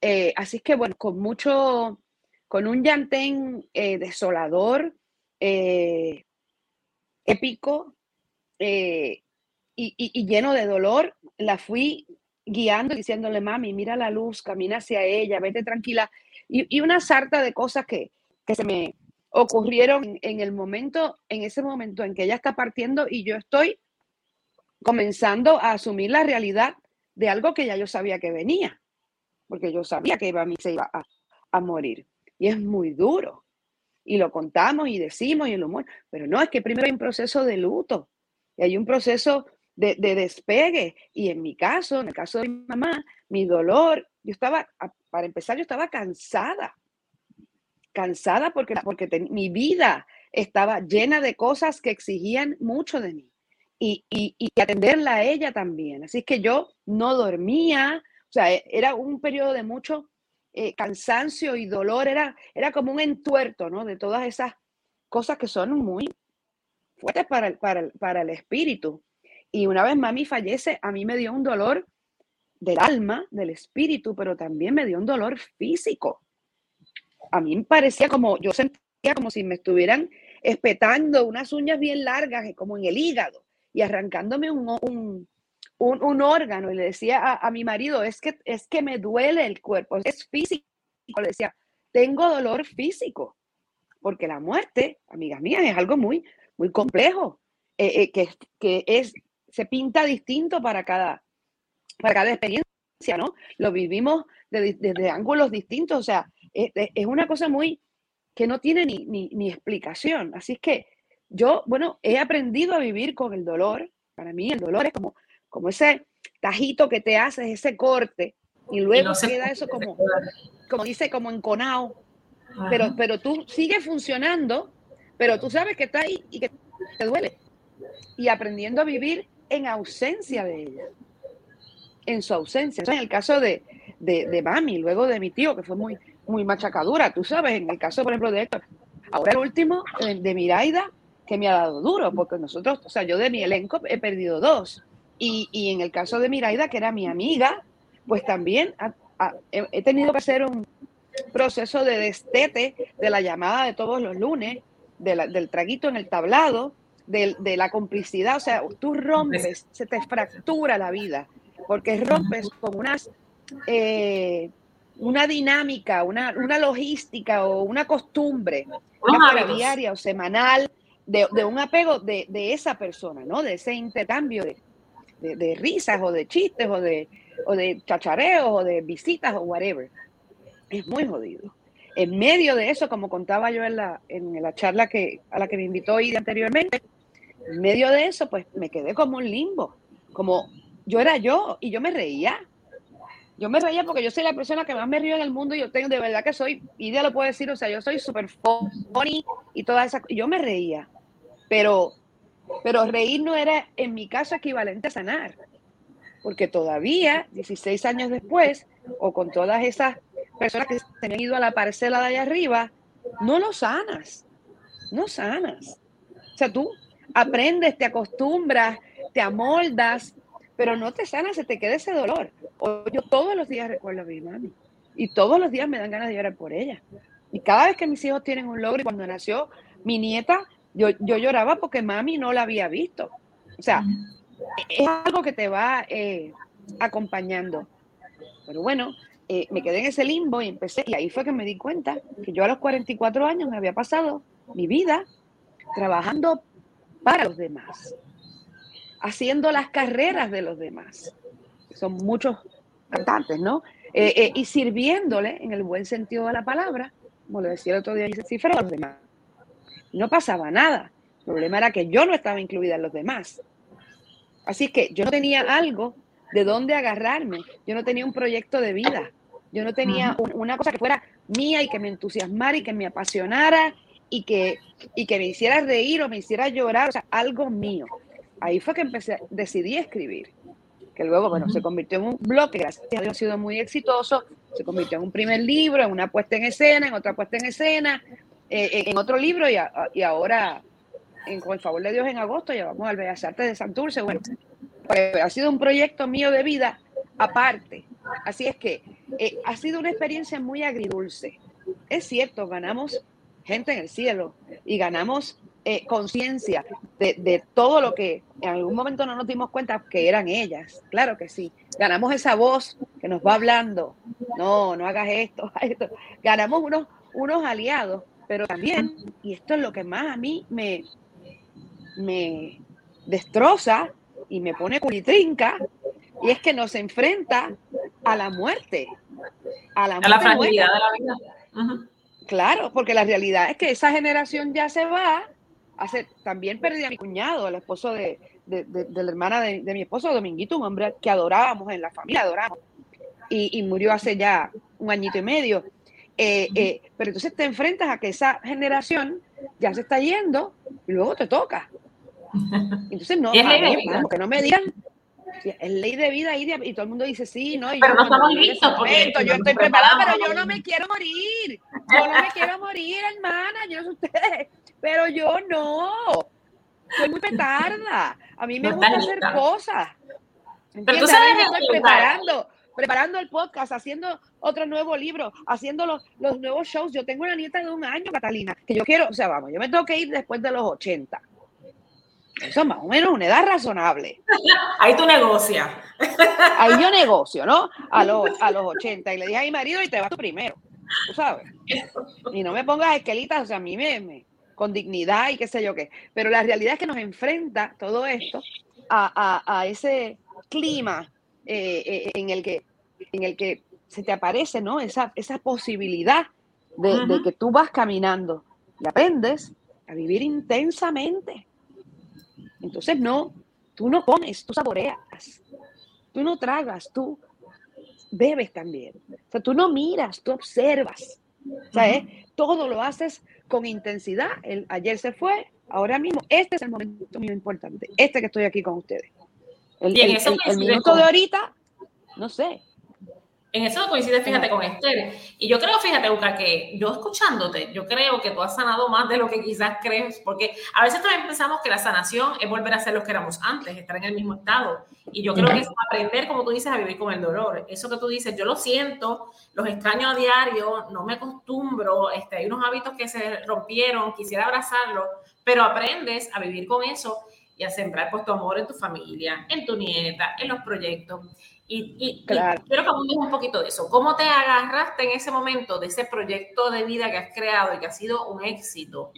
Eh, así que bueno, con mucho, con un llantén eh, desolador, eh, épico y, y, lleno de dolor, la fui guiando diciéndole, mami, mira la luz, camina hacia ella, vete tranquila. Y, una sarta de cosas que, que se me ocurrieron en el momento, en ese momento en que ella está partiendo y yo estoy comenzando a asumir la realidad de algo que ya yo sabía que venía, porque yo sabía que a mí se iba a, morir. Y es muy duro. Y lo contamos y decimos y el humor, pero no, es que primero hay un proceso de luto y hay un proceso de, despegue. Y en mi caso, en el caso de mi mamá, mi dolor, yo estaba, para empezar, yo estaba cansada. Cansada porque, porque mi vida estaba llena de cosas que exigían mucho de mí y, atenderla a ella también. Así que yo no dormía, o sea, e, era un periodo de mucho eh, cansancio y dolor, era, era como un entuerto, ¿no? De todas esas cosas que son muy fuertes para el, para, para el espíritu. Y una vez mami fallece, a mí me dio un dolor del alma, del espíritu, pero también me dio un dolor físico. A mí me parecía como, yo sentía como si me estuvieran espetando unas uñas bien largas, como en el hígado y arrancándome un, un, órgano y le decía a, mi marido, es que, es que me duele el cuerpo, es físico. Le decía, tengo dolor físico, porque la muerte, amigas mías, es algo muy, muy complejo, eh, eh, que, que es, se pinta distinto para cada, para cada experiencia, ¿no? Lo vivimos desde, ángulos distintos, o sea, es, es, una cosa muy que no tiene ni, ni, ni explicación. Así es que yo, bueno, he aprendido a vivir con el dolor. Para mí el dolor es como, como ese tajito que te haces, ese corte, y luego queda eso como, como dice, como enconado. Pero, pero tú sigues funcionando, pero tú sabes que está ahí y que te duele. Y aprendiendo a vivir en ausencia de ella. En su ausencia. en el caso de, de, mami, luego de mi tío, que fue muy, muy machacadura, tú sabes, en el caso, por ejemplo, de Héctor. Ahora el último, de Miraida, que me ha dado duro, porque nosotros, o sea, yo de mi elenco he perdido dos. Y, y en el caso de Miraida, que era mi amiga, pues también he, tenido que hacer un proceso de destete de la llamada de todos los lunes, del traguito en el tablado, de, de, la complicidad. O sea, tú rompes, se te fractura la vida, porque rompes con unas, eh, una dinámica, una, una, logística o una costumbre, diaria o semanal de, un apego de, esa persona, ¿no? De ese intercambio de, risas o de chistes o de, o de chachareos o de visitas o whatever. Es muy jodido. En medio de eso, como contaba yo en la, en la charla que, a la que me invitó Ida anteriormente, en medio de eso, pues me quedé como un limbo. Como yo era yo y yo me reía. Yo me reía porque yo soy la persona que más me río en el mundo y yo tengo, de verdad que soy, Ida lo puede decir, o sea, yo soy súper funny y toda esa, yo me reía. Pero, pero reír no era en mi caso equivalente a sanar, porque todavía, 16 años después, o con todas esas personas que se han ido a la parcela de allá arriba, no lo sanas, no sanas. O sea, tú aprendes, te acostumbras, te amoldas, pero no te sanas, se te queda ese dolor. yo todos los días recuerdo a mi mami y todos los días me dan ganas de llorar por ella. Y cada vez que mis hijos tienen un logro, y cuando nació mi nieta, yo, lloraba porque mami no la había visto. O sea, es algo que te va eh, acompañando. Pero bueno, eh, me quedé en ese limbo y empecé, y ahí fue que me di cuenta que yo a los 44 años me había pasado mi vida trabajando para los demás, haciendo las carreras de los demás. Son muchos cantantes, ¿no? Eh, y sirviéndole, en el buen sentido de la palabra, como lo decía el otro día, dice cifra a los demás no pasaba nada. El problema era que yo no estaba incluida en los demás. Así que yo no tenía algo de dónde agarrarme. Yo no tenía un proyecto de vida. Yo no tenía una cosa que fuera mía y que me entusiasmara y que me apasionara y que, y que me hiciera reír o me hiciera llorar. O sea, algo mío. Ahí fue que empecé, decidí escribir. Que luego, bueno, se convirtió en un blog que gracias a Dios ha sido muy exitoso. Se convirtió en un primer libro, en una puesta en escena, en otra puesta en escena, eh, en otro libro y, ahora, en, con el favor de Dios, en agosto ya vamos al Bellas Artes de Santurce. Bueno, pues, ha sido un proyecto mío de vida aparte, Así es que eh, ha sido una experiencia muy agridulce. Es cierto, ganamos gente en el cielo y ganamos eh, conciencia de, de, todo lo que en algún momento no nos dimos cuenta que eran ellas. Claro que sí. Ganamos esa voz que nos va hablando. No, no hagas esto, esto. Ganamos unos, unos aliados, pero también, y esto es lo que más a mí me, me destroza y me pone culitrinca, y es que nos enfrenta a la muerte. A la, a la fragilidad de la vida. Claro, porque la realidad es que esa generación ya se va. Hace, también perdí a mi cuñado, el esposo de, de, de, la hermana de, mi esposo, Dominguito, un hombre que adorábamos en la familia, adoramos. Y, y murió hace ya un añito y medio. Eh, eh, pero entonces te enfrentas a que esa generación ya se está yendo y luego te toca. Entonces, no, que no me digan es ley de vida y, todo el mundo dice sí, no. pero no estamos listos porque yo estoy preparada, pero yo no me quiero morir. Yo no me quiero morir, hermana. Yo no sé ustedes, pero yo no. Soy muy petarda. A mí me gusta hacer cosas. Pero tú sabes preparando, preparando el podcast, haciendo otro nuevo libro, haciendo los, los nuevos shows. Yo tengo una nieta de un año, Catalina, que yo quiero, o sea, vamos, yo me tengo que ir después de los 80 eso más o menos una edad razonable. Ahí tú negocias. Ahí yo negocio, ¿no? A los, a los 80. Y le dije a mi marido, y te vas tú primero, tú sabes. Y no me pongas esquelitas, o sea, a mí me, con dignidad y qué sé yo qué. Pero la realidad es que nos enfrenta todo esto a, a, a ese clima eh, eh, en, el que, en el que se te aparece, ¿no? Esa, esa posibilidad de, de que tú vas caminando y aprendes a vivir intensamente entonces, no, tú no comes, tú saboreas, tú no tragas, tú bebes también. O sea, tú no miras, tú observas. O sea, ¿eh? todo lo haces con intensidad. El, ayer se fue, ahora mismo, este es el momento muy importante, este que estoy aquí con ustedes. El, el minuto de ahorita, no sé, en eso coincide, fíjate, con Esther. Y yo creo, fíjate, Uca, que yo escuchándote, yo creo que tú has sanado más de lo que quizás crees, porque a veces también pensamos que la sanación es volver a ser lo que éramos antes, estar en el mismo estado. Y yo creo que es aprender, como tú dices, a vivir con el dolor. Eso que tú dices, yo lo siento, los extraño a diario, no me acostumbro, este, hay unos hábitos que se rompieron, quisiera abrazarlos, pero aprendes a vivir con eso y a sembrar pues, tu amor en tu familia, en tu nieta, en los proyectos. Y, quiero que hablemos un poquito de eso. ¿Cómo te agarraste en ese momento de ese proyecto de vida que has creado y que ha sido un éxito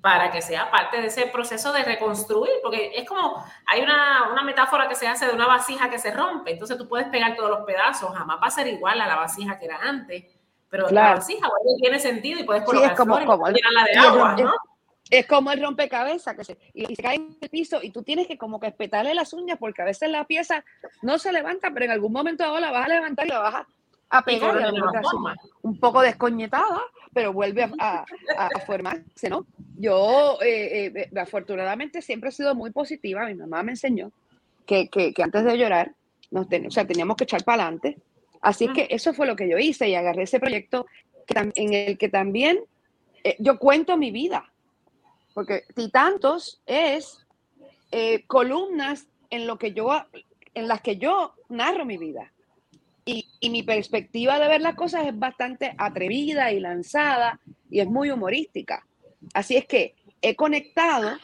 para que sea parte de ese proceso de reconstruir? Porque es como, hay una, una metáfora que se hace de una vasija que se rompe, entonces tú puedes pegar todos los pedazos, jamás va a ser igual a la vasija que era antes, pero la vasija tiene sentido y puedes colocar sí, es como, como la de agua, ¿no? Es como el rompecabezas que se, y, se cae en el piso y tú tienes que como que espetarle las uñas porque a veces la pieza no se levanta, pero en algún momento ahora la vas a levantar y la vas a, pegar un poco descoñetada, pero vuelve a, formarse, ¿no? Yo eh, eh, afortunadamente siempre he sido muy positiva, mi mamá me enseñó que, que, antes de llorar, nos o sea, teníamos que echar para adelante. Así que eso fue lo que yo hice y agarré ese proyecto en el que también eh, yo cuento mi vida porque Titantos es eh, columnas en, lo que yo, en las que yo narro mi vida. Y, y, mi perspectiva de ver las cosas es bastante atrevida y lanzada y es muy humorística. Así es que he conectado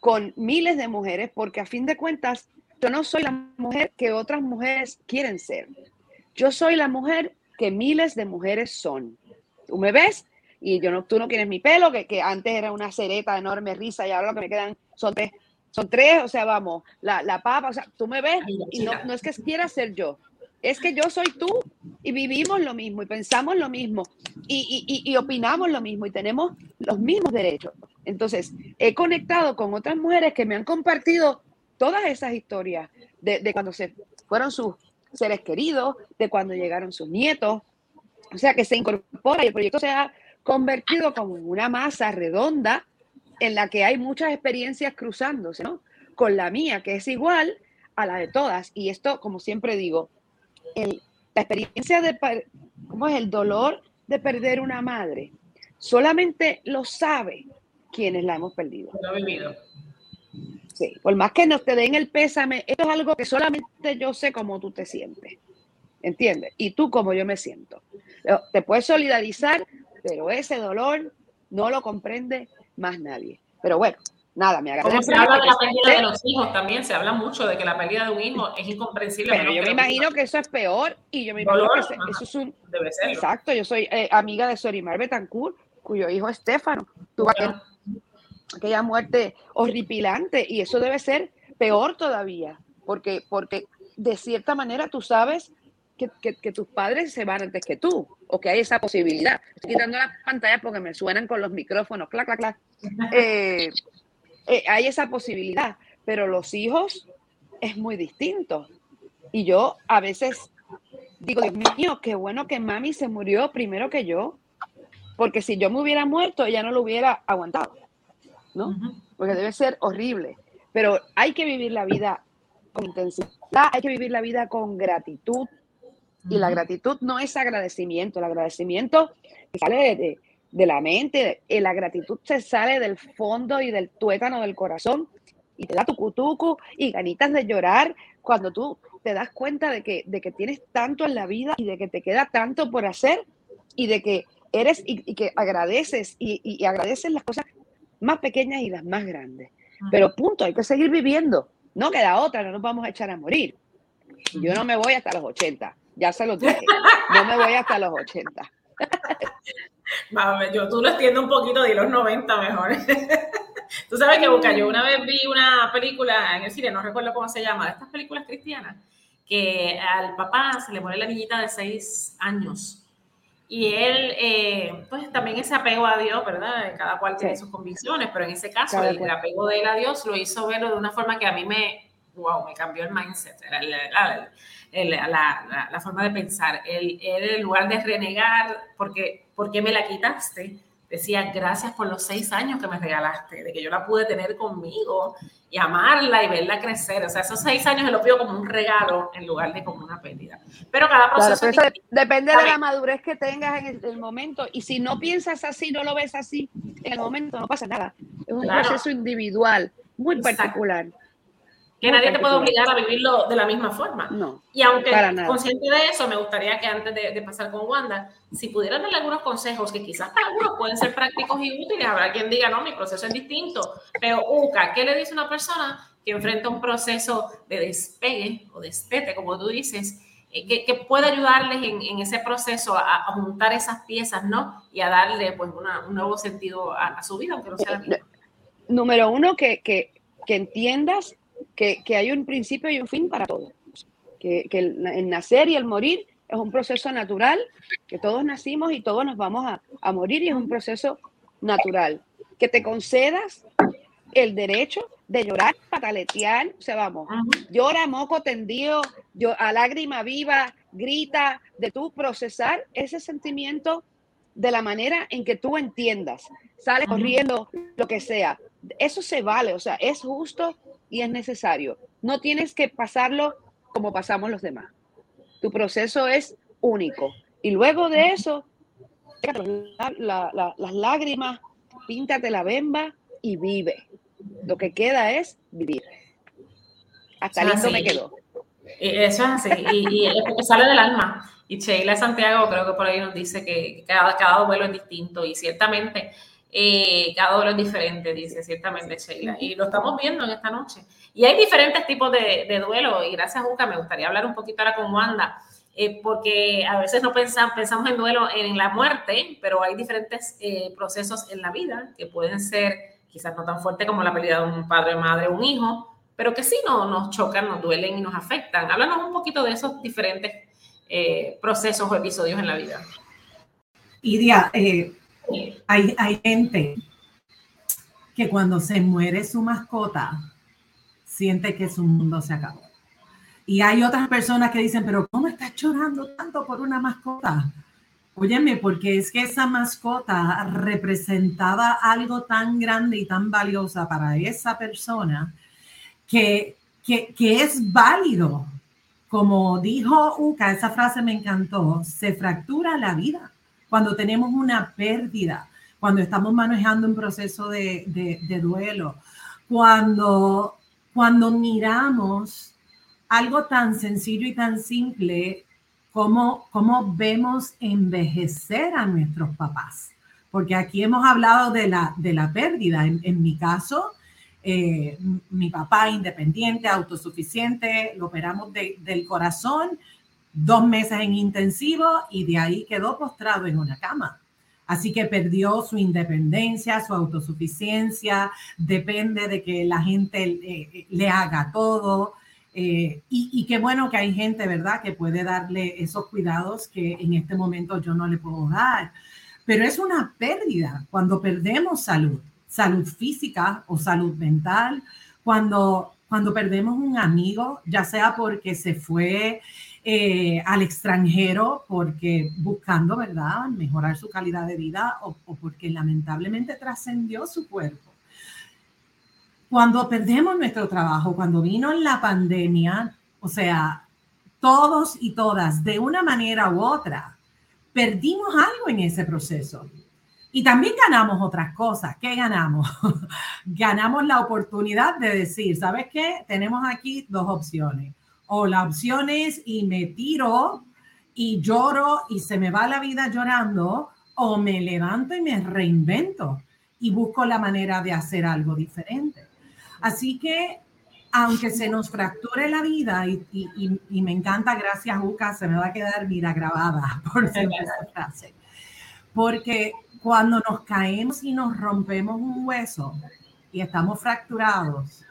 con miles de mujeres porque a fin de cuentas yo no soy la mujer que otras mujeres quieren ser. Yo soy la mujer que miles de mujeres son. Tú me ves y yo no, tú no quieres mi pelo, que, que antes era una cereta enorme risa y ahora lo que me quedan son tres, son tres, o sea, vamos, la, la papa, o sea, tú me ves y no, no es que quiera ser yo, es que yo soy tú y vivimos lo mismo y pensamos lo mismo y, y, y, opinamos lo mismo y tenemos los mismos derechos. Entonces, he conectado con otras mujeres que me han compartido todas esas historias de, de cuando se fueron sus seres queridos, de cuando llegaron sus nietos, o sea, que se incorpora y el proyecto se ha convertido como en una masa redonda en la que hay muchas experiencias cruzándose, ¿no? Con la mía, que es igual a la de todas. Y esto, como siempre digo, el, la experiencia de, ¿cómo es? El dolor de perder una madre, solamente lo sabe quienes la hemos perdido. Lo ha vivido. Sí, por más que nos te den el pésame, esto es algo que solamente yo sé cómo tú te sientes. ¿entiendes? Y tú como yo me siento. Te puedes solidarizar, pero ese dolor no lo comprende más nadie. Pero bueno, nada, me agradezco. se habla de la pérdida de los hijos también, se habla mucho de que la pérdida de un hijo es incomprensible. Pero yo me imagino que eso es peor y yo me imagino que eso, es un... Debe ser. Exacto, yo soy eh, amiga de Sorimar Betancourt, cuyo hijo Estefano tuvo aquella muerte horripilante y eso debe ser peor todavía, porque, porque de cierta manera tú sabes que, tus padres se van antes que tú, o que hay esa posibilidad. Estoy quitando las pantallas porque me suenan con los micrófonos, clac, clac, clac. Eh, eh, hay esa posibilidad, pero los hijos es muy distinto. Y yo a veces digo, Dios mío, qué bueno que mami se murió primero que yo, porque si yo me hubiera muerto, ella no lo hubiera aguantado, ¿no? Porque debe ser horrible. Pero hay que vivir la vida con intensidad, hay que vivir la vida con gratitud, y la gratitud no es agradecimiento, el agradecimiento sale de, la mente, eh, la gratitud se sale del fondo y del tuétano del corazón y te da tu cutucu y ganitas de llorar cuando tú te das cuenta de que, de que tienes tanto en la vida y de que te queda tanto por hacer y de que eres y, que agradeces y, y, agradeces las cosas más pequeñas y las más grandes. Pero punto, hay que seguir viviendo. No queda otra, no nos vamos a echar a morir. Yo no me voy hasta los 80 ya se lo dije. No me voy hasta los 80. yo tú lo extiendo un poquito de los 90 mejor. tú sabes que Busca, yo una vez vi una película en el cine, no recuerdo cómo se llama, de estas películas cristianas, que al papá se le muere la niñita de 6 años. Y él, eh, pues también ese apego a Dios, ¿verdad? Cada cual tiene sus convicciones, pero en ese caso, el, apego de él a Dios lo hizo verlo de una forma que a mí me, wow, me cambió el mindset la, la, forma de pensar. Él, en lugar de renegar, porque, ¿por qué me la quitaste? Decía, gracias por los seis años que me regalaste, de que yo la pude tener conmigo y amarla y verla crecer. O sea, esos seis años lo pido como un regalo en lugar de como una pérdida. Pero cada proceso... depende de la madurez que tengas en el, momento. Y si no piensas así, no lo ves así, en el momento no pasa nada. Es un proceso individual, muy particular que nadie te puede obligar a vivirlo de la misma forma. No, y aunque consciente de eso, me gustaría que antes de, pasar con Wanda, si pudieran darle algunos consejos que quizás para algunos pueden ser prácticos y útiles, habrá quien diga, no, mi proceso es distinto, pero Uca, ¿qué le dice una persona que enfrenta un proceso de despegue o destete, como tú dices, eh, que, puede ayudarles en, ese proceso a, juntar esas piezas, ¿no? Y a darle pues un nuevo sentido a, su vida, aunque no sea eh, Número uno, que, que, que entiendas que, hay un principio y un fin para todo. Que, el, nacer y el morir es un proceso natural, que todos nacimos y todos nos vamos a, morir y es un proceso natural. Que te concedas el derecho de llorar, pataletear, o sea, vamos, llora, moco tendido, yo, a lágrima viva, grita, de tú procesar ese sentimiento de la manera en que tú entiendas, sale corriendo, lo que sea. Eso se vale, o sea, es justo y es necesario. No tienes que pasarlo como pasamos los demás. Tu proceso es único. Y luego de eso, las lágrimas, píntate la bemba y vive. Lo que queda es vivir. Hasta listo me quedó. Eso es así. Y, porque sale del alma. Y Sheila Santiago creo que por ahí nos dice que cada, cada vuelo es distinto. Y ciertamente eh, cada uno es diferente, dice ciertamente Sheila. Y lo estamos viendo en esta noche. Y hay diferentes tipos de, de duelo. Y gracias, Juca, me gustaría hablar un poquito ahora con Wanda. Eh, porque a veces no pensamos, pensamos en duelo en la muerte, pero hay diferentes eh, procesos en la vida que pueden ser quizás no tan fuertes como la pérdida de un padre, madre, un hijo, pero que sí no, nos chocan, nos duelen y nos afectan. Háblanos un poquito de esos diferentes procesos o episodios en la vida. Idia, eh, hay, hay gente que cuando se muere su mascota, siente que su mundo se acabó. Y hay otras personas que dicen, pero ¿cómo estás llorando tanto por una mascota? Óyeme, porque es que esa mascota representaba algo tan grande y tan valiosa para esa persona que, que, que es válido. Como dijo Uca, esa frase me encantó, se fractura la vida cuando tenemos una pérdida, cuando estamos manejando un proceso de, de, duelo, cuando, cuando miramos algo tan sencillo y tan simple cómo, cómo vemos envejecer a nuestros papás. Porque aquí hemos hablado de la, de la pérdida. En, mi caso, eh, mi papá independiente, autosuficiente, lo operamos del corazón, dos meses en intensivo y de ahí quedó postrado en una cama. Así que perdió su independencia, su autosuficiencia, depende de que la gente eh, le haga todo. Eh, y, qué bueno que hay gente, ¿verdad?, que puede darle esos cuidados que en este momento yo no le puedo dar. Pero es una pérdida cuando perdemos salud, salud física o salud mental, cuando, cuando perdemos un amigo, ya sea porque se fue eh, al extranjero porque buscando, ¿verdad?, mejorar su calidad de vida o, porque lamentablemente trascendió su cuerpo. Cuando perdemos nuestro trabajo, cuando vino la pandemia, o sea, todos y todas, de una manera u otra, perdimos algo en ese proceso. Y también ganamos otras cosas. ¿Qué ganamos? ganamos la oportunidad de decir, ¿sabes qué? Tenemos aquí dos opciones o la opción es y me tiro y lloro y se me va la vida llorando, o me levanto y me reinvento y busco la manera de hacer algo diferente. Así que, aunque se nos fracture la vida, y, me encanta, gracias Juca, se me va a quedar, mira, grabada por siempre esa frase. Porque cuando nos caemos y nos rompemos un hueso y estamos fracturados,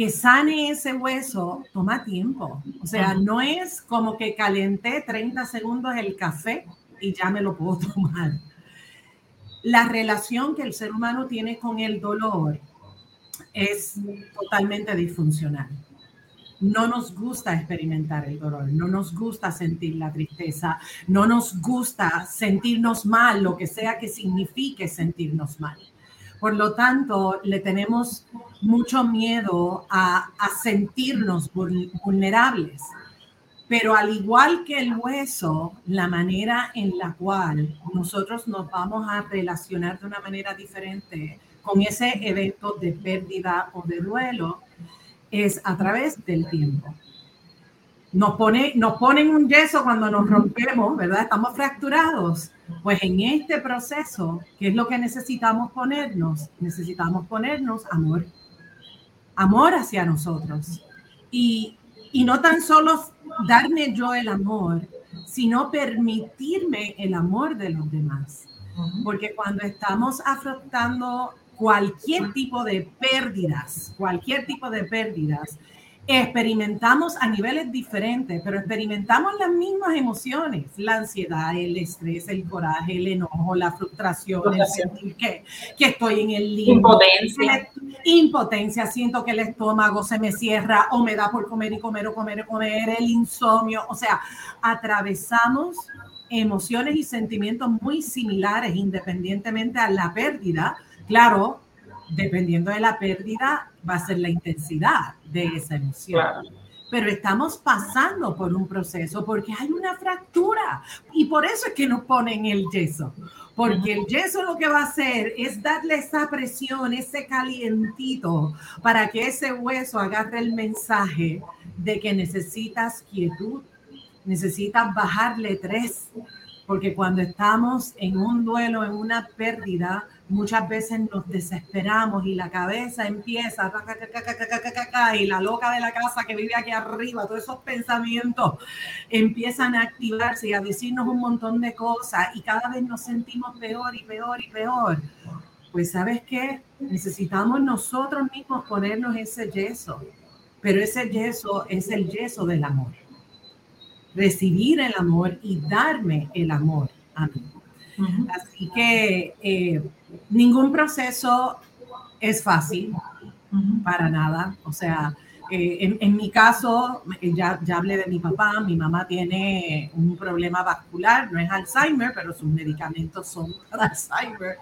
que sane ese hueso toma tiempo. O sea, no es como que calenté 30 segundos el café y ya me lo puedo tomar. La relación que el ser humano tiene con el dolor es totalmente disfuncional. No nos gusta experimentar el dolor, no nos gusta sentir la tristeza, no nos gusta sentirnos mal, lo que sea que signifique sentirnos mal. Por lo tanto, le tenemos mucho miedo a, sentirnos vulnerables. Pero al igual que el hueso, la manera en la cual nosotros nos vamos a relacionar de una manera diferente con ese evento de pérdida o de duelo es a través del tiempo nos, pone, nos ponen un yeso cuando nos rompemos, ¿verdad? Estamos fracturados. Pues en este proceso, ¿qué es lo que necesitamos ponernos? Necesitamos ponernos amor. Amor hacia nosotros. Y, y no tan solo darme yo el amor, sino permitirme el amor de los demás. Porque cuando estamos afrontando cualquier tipo de pérdidas, cualquier tipo de pérdidas, experimentamos a niveles diferentes, pero experimentamos las mismas emociones, la ansiedad, el estrés, el coraje, el enojo, la frustración, el que, que estoy en el limbo. Impotencia. Impotencia, siento que el estómago se me cierra o me da por comer y comer o comer y comer, el insomnio, o sea, atravesamos emociones y sentimientos muy similares independientemente a la pérdida. Claro, dependiendo de la pérdida, va a ser la intensidad de esa emoción. Pero estamos pasando por un proceso porque hay una fractura y por eso es que nos ponen el yeso. Porque el yeso lo que va a hacer es darle esa presión, ese calientito, para que ese hueso agarre el mensaje de que necesitas quietud, necesitas bajarle tres. Porque cuando estamos en un duelo, en una pérdida, muchas veces nos desesperamos y la cabeza empieza y la loca de la casa que vive aquí arriba, todos esos pensamientos empiezan a activarse y a decirnos un montón de cosas y cada vez nos sentimos peor y peor y peor. Pues sabes qué, necesitamos nosotros mismos ponernos ese yeso, pero ese yeso es el yeso del amor. Recibir el amor y darme el amor a mí. Así que eh, ningún proceso es fácil, para nada. O sea, eh, en, mi caso, eh, ya, ya hablé de mi papá, mi mamá tiene un problema vascular, no es Alzheimer, pero sus medicamentos son para Alzheimer.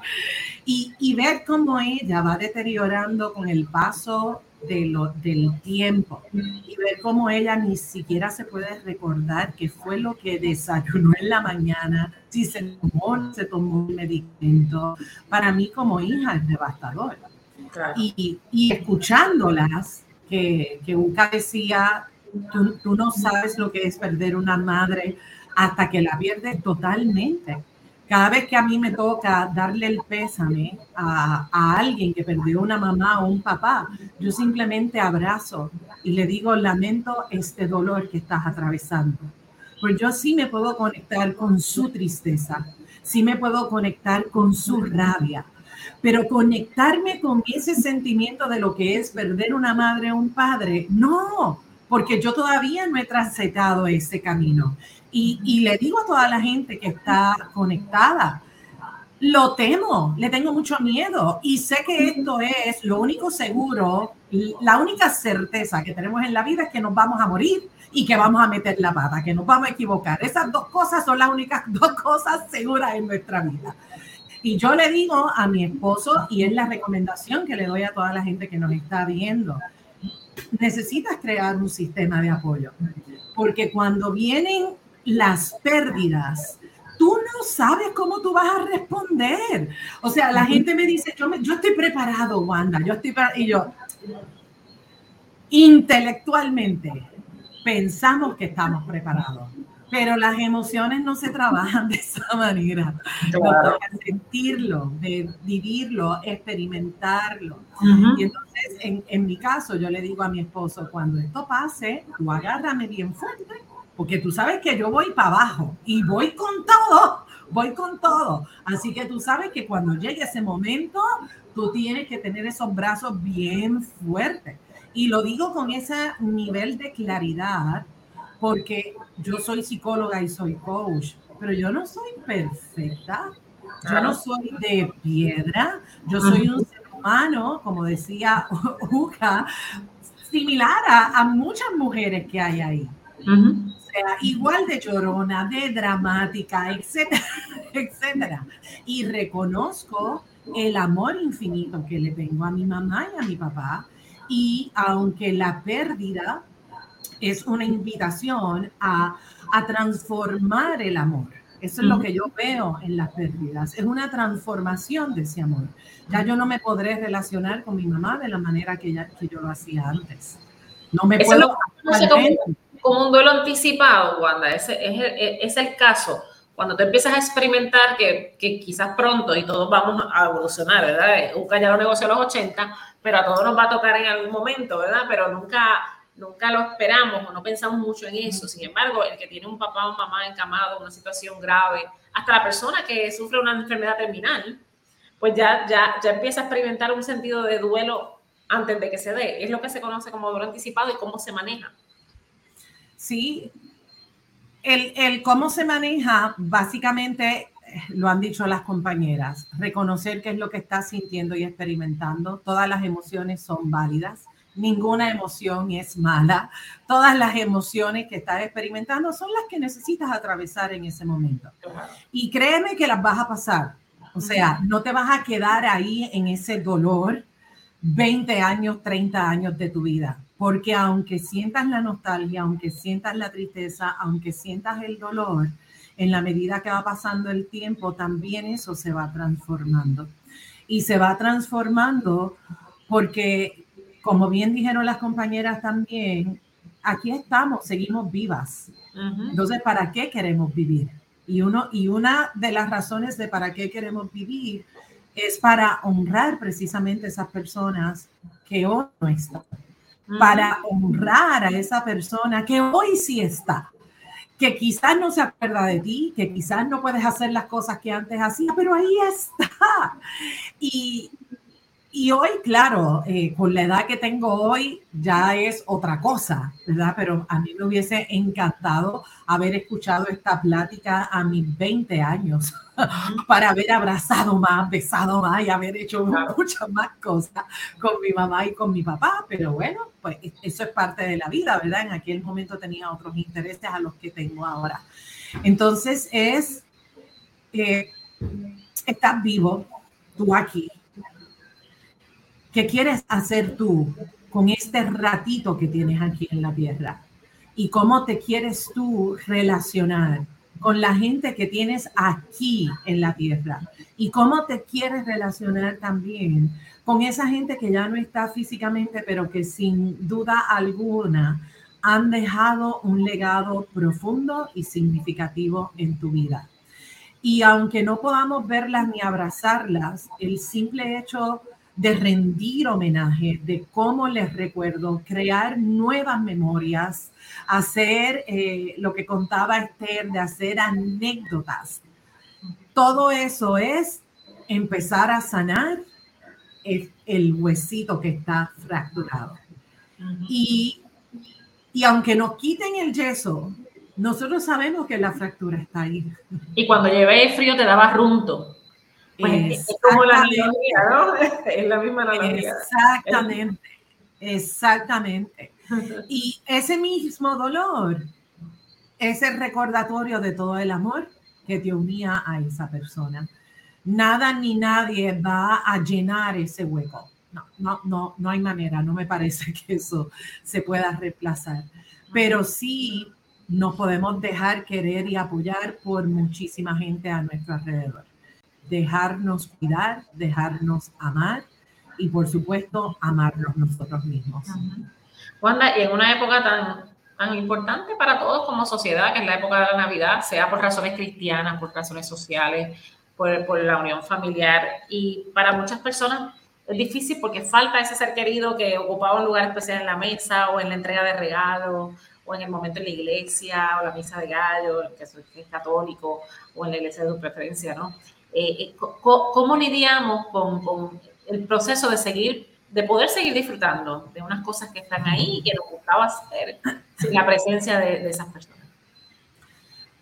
Y, y ver cómo ella va deteriorando con el paso de lo, del tiempo y ver cómo ella ni siquiera se puede recordar qué fue lo que desayunó en la mañana, si se tomó, se tomó un medicamento. Para mí como hija es devastador. Y, y, escuchándolas, que, que Uca decía, tú, no sabes lo que es perder una madre hasta que la pierdes totalmente. Cada vez que a mí me toca darle el pésame a, alguien que perdió una mamá o un papá, yo simplemente abrazo y le digo, lamento este dolor que estás atravesando. Pues yo sí me puedo conectar con su tristeza, sí me puedo conectar con su rabia, pero conectarme con ese sentimiento de lo que es perder una madre o un padre, no, porque yo todavía no he transitado ese camino. Y, y, le digo a toda la gente que está conectada, lo temo, le tengo mucho miedo y sé que esto es lo único seguro, la única certeza que tenemos en la vida es que nos vamos a morir y que vamos a meter la pata, que nos vamos a equivocar. Esas dos cosas son las únicas dos cosas seguras en nuestra vida. Y yo le digo a mi esposo, y es la recomendación que le doy a toda la gente que nos está viendo, necesitas crear un sistema de apoyo, porque cuando vienen las pérdidas, tú no sabes cómo tú vas a responder. O sea, la gente me dice, yo, yo estoy preparado, Wanda, yo estoy preparado. Y yo, intelectualmente, pensamos que estamos preparados, pero las emociones no se trabajan de esa manera. Claro. sentirlo, de vivirlo, experimentarlo. Y entonces, en, en, mi caso, yo le digo a mi esposo, cuando esto pase, tú agárrame bien fuerte, porque tú sabes que yo voy para abajo y voy con todo, voy con todo. Así que tú sabes que cuando llegue ese momento, tú tienes que tener esos brazos bien fuertes. Y lo digo con ese nivel de claridad, porque yo soy psicóloga y soy coach, pero yo no soy perfecta, yo no soy de piedra, yo soy un ser humano, como decía Uca, similar a, a, muchas mujeres que hay ahí. O sea, igual de llorona, de dramática, etcétera, etcétera. Y reconozco el amor infinito que le tengo a mi mamá y a mi papá. Y aunque la pérdida es una invitación a, a transformar el amor. Eso es lo que yo veo en las pérdidas. Es una transformación de ese amor. Ya yo no me podré relacionar con mi mamá de la manera que, ella, que yo lo hacía antes. No me Eso puedo... No sé como, como, un duelo anticipado, Wanda. Ese es, el, es el caso. Cuando tú empiezas a experimentar que, que, quizás pronto y todos vamos a evolucionar, ¿verdad? Un ya lo negoció a los 80, pero a todos nos va a tocar en algún momento, ¿verdad? Pero nunca nunca lo esperamos o no pensamos mucho en eso. Sin embargo, el que tiene un papá o mamá encamado, una situación grave, hasta la persona que sufre una enfermedad terminal, pues ya, ya, ya empieza a experimentar un sentido de duelo antes de que se dé. Es lo que se conoce como duelo anticipado y cómo se maneja. Sí, el, el cómo se maneja, básicamente lo han dicho las compañeras, reconocer qué es lo que estás sintiendo y experimentando. Todas las emociones son válidas ninguna emoción es mala. Todas las emociones que estás experimentando son las que necesitas atravesar en ese momento. Y créeme que las vas a pasar. O sea, no te vas a quedar ahí en ese dolor 20 años, 30 años de tu vida. Porque aunque sientas la nostalgia, aunque sientas la tristeza, aunque sientas el dolor, en la medida que va pasando el tiempo, también eso se va transformando. Y se va transformando porque como bien dijeron las compañeras también, aquí estamos, seguimos vivas. Entonces, ¿para qué queremos vivir? Y, uno, y una de las razones de para qué queremos vivir es para honrar precisamente esas personas que hoy no están. Para honrar a esa persona que hoy sí está. Que quizás no se acuerda de ti, que quizás no puedes hacer las cosas que antes hacías, pero ahí está. Y, y hoy, claro, eh, con la edad que tengo hoy, ya es otra cosa, ¿verdad? Pero a mí me hubiese encantado haber escuchado esta plática a mis 20 años para haber abrazado más, besado más y haber hecho muchas más cosas con mi mamá y con mi papá. Pero bueno, pues e, eso es parte de la vida, ¿verdad? En aquel momento tenía otros intereses a los que tengo ahora. Entonces es, eh, estás vivo, tú aquí, ¿Qué quieres hacer tú con este ratito que tienes aquí en la tierra? ¿Y cómo te quieres tú relacionar con la gente que tienes aquí en la tierra? ¿Y cómo te quieres relacionar también con esa gente que ya no está físicamente, pero que sin duda alguna han dejado un legado profundo y significativo en tu vida. Y aunque no podamos verlas ni abrazarlas, el simple hecho de rendir homenaje, de cómo les recuerdo, crear nuevas memorias, hacer eh, lo que contaba Esther, de hacer anécdotas. Todo eso es empezar a sanar el, huesito que está fracturado. y, y aunque nos quiten el yeso, nosotros sabemos que la fractura está ahí. Y cuando llevé frío te daba runto. Pues, es como la ¿no? Es la misma analogía. Exactamente, exactamente. Y ese mismo dolor es el recordatorio de todo el amor que te unía a esa persona. Nada ni nadie va a llenar ese hueco. No, no, no, no hay manera, no me parece que eso se pueda reemplazar. Pero sí nos podemos dejar querer y apoyar por muchísima gente a nuestro alrededor dejarnos cuidar, dejarnos amar y por supuesto amarnos nosotros mismos. Wanda, y en una época tan, tan importante para todos como sociedad, que es la época de la Navidad, sea por razones cristianas, por razones sociales, por, por la unión familiar, y para muchas personas es difícil porque falta ese ser querido que ocupaba un lugar especial en la mesa o en la entrega de regalos o en el momento en la iglesia o la misa de gallo, que es católico o en la iglesia de tu preferencia, ¿no? Eh, eh, ¿cómo lidiamos con, el proceso de seguir, de poder seguir disfrutando de unas cosas que están ahí y que nos gustaba hacer sin la presencia de, esas personas?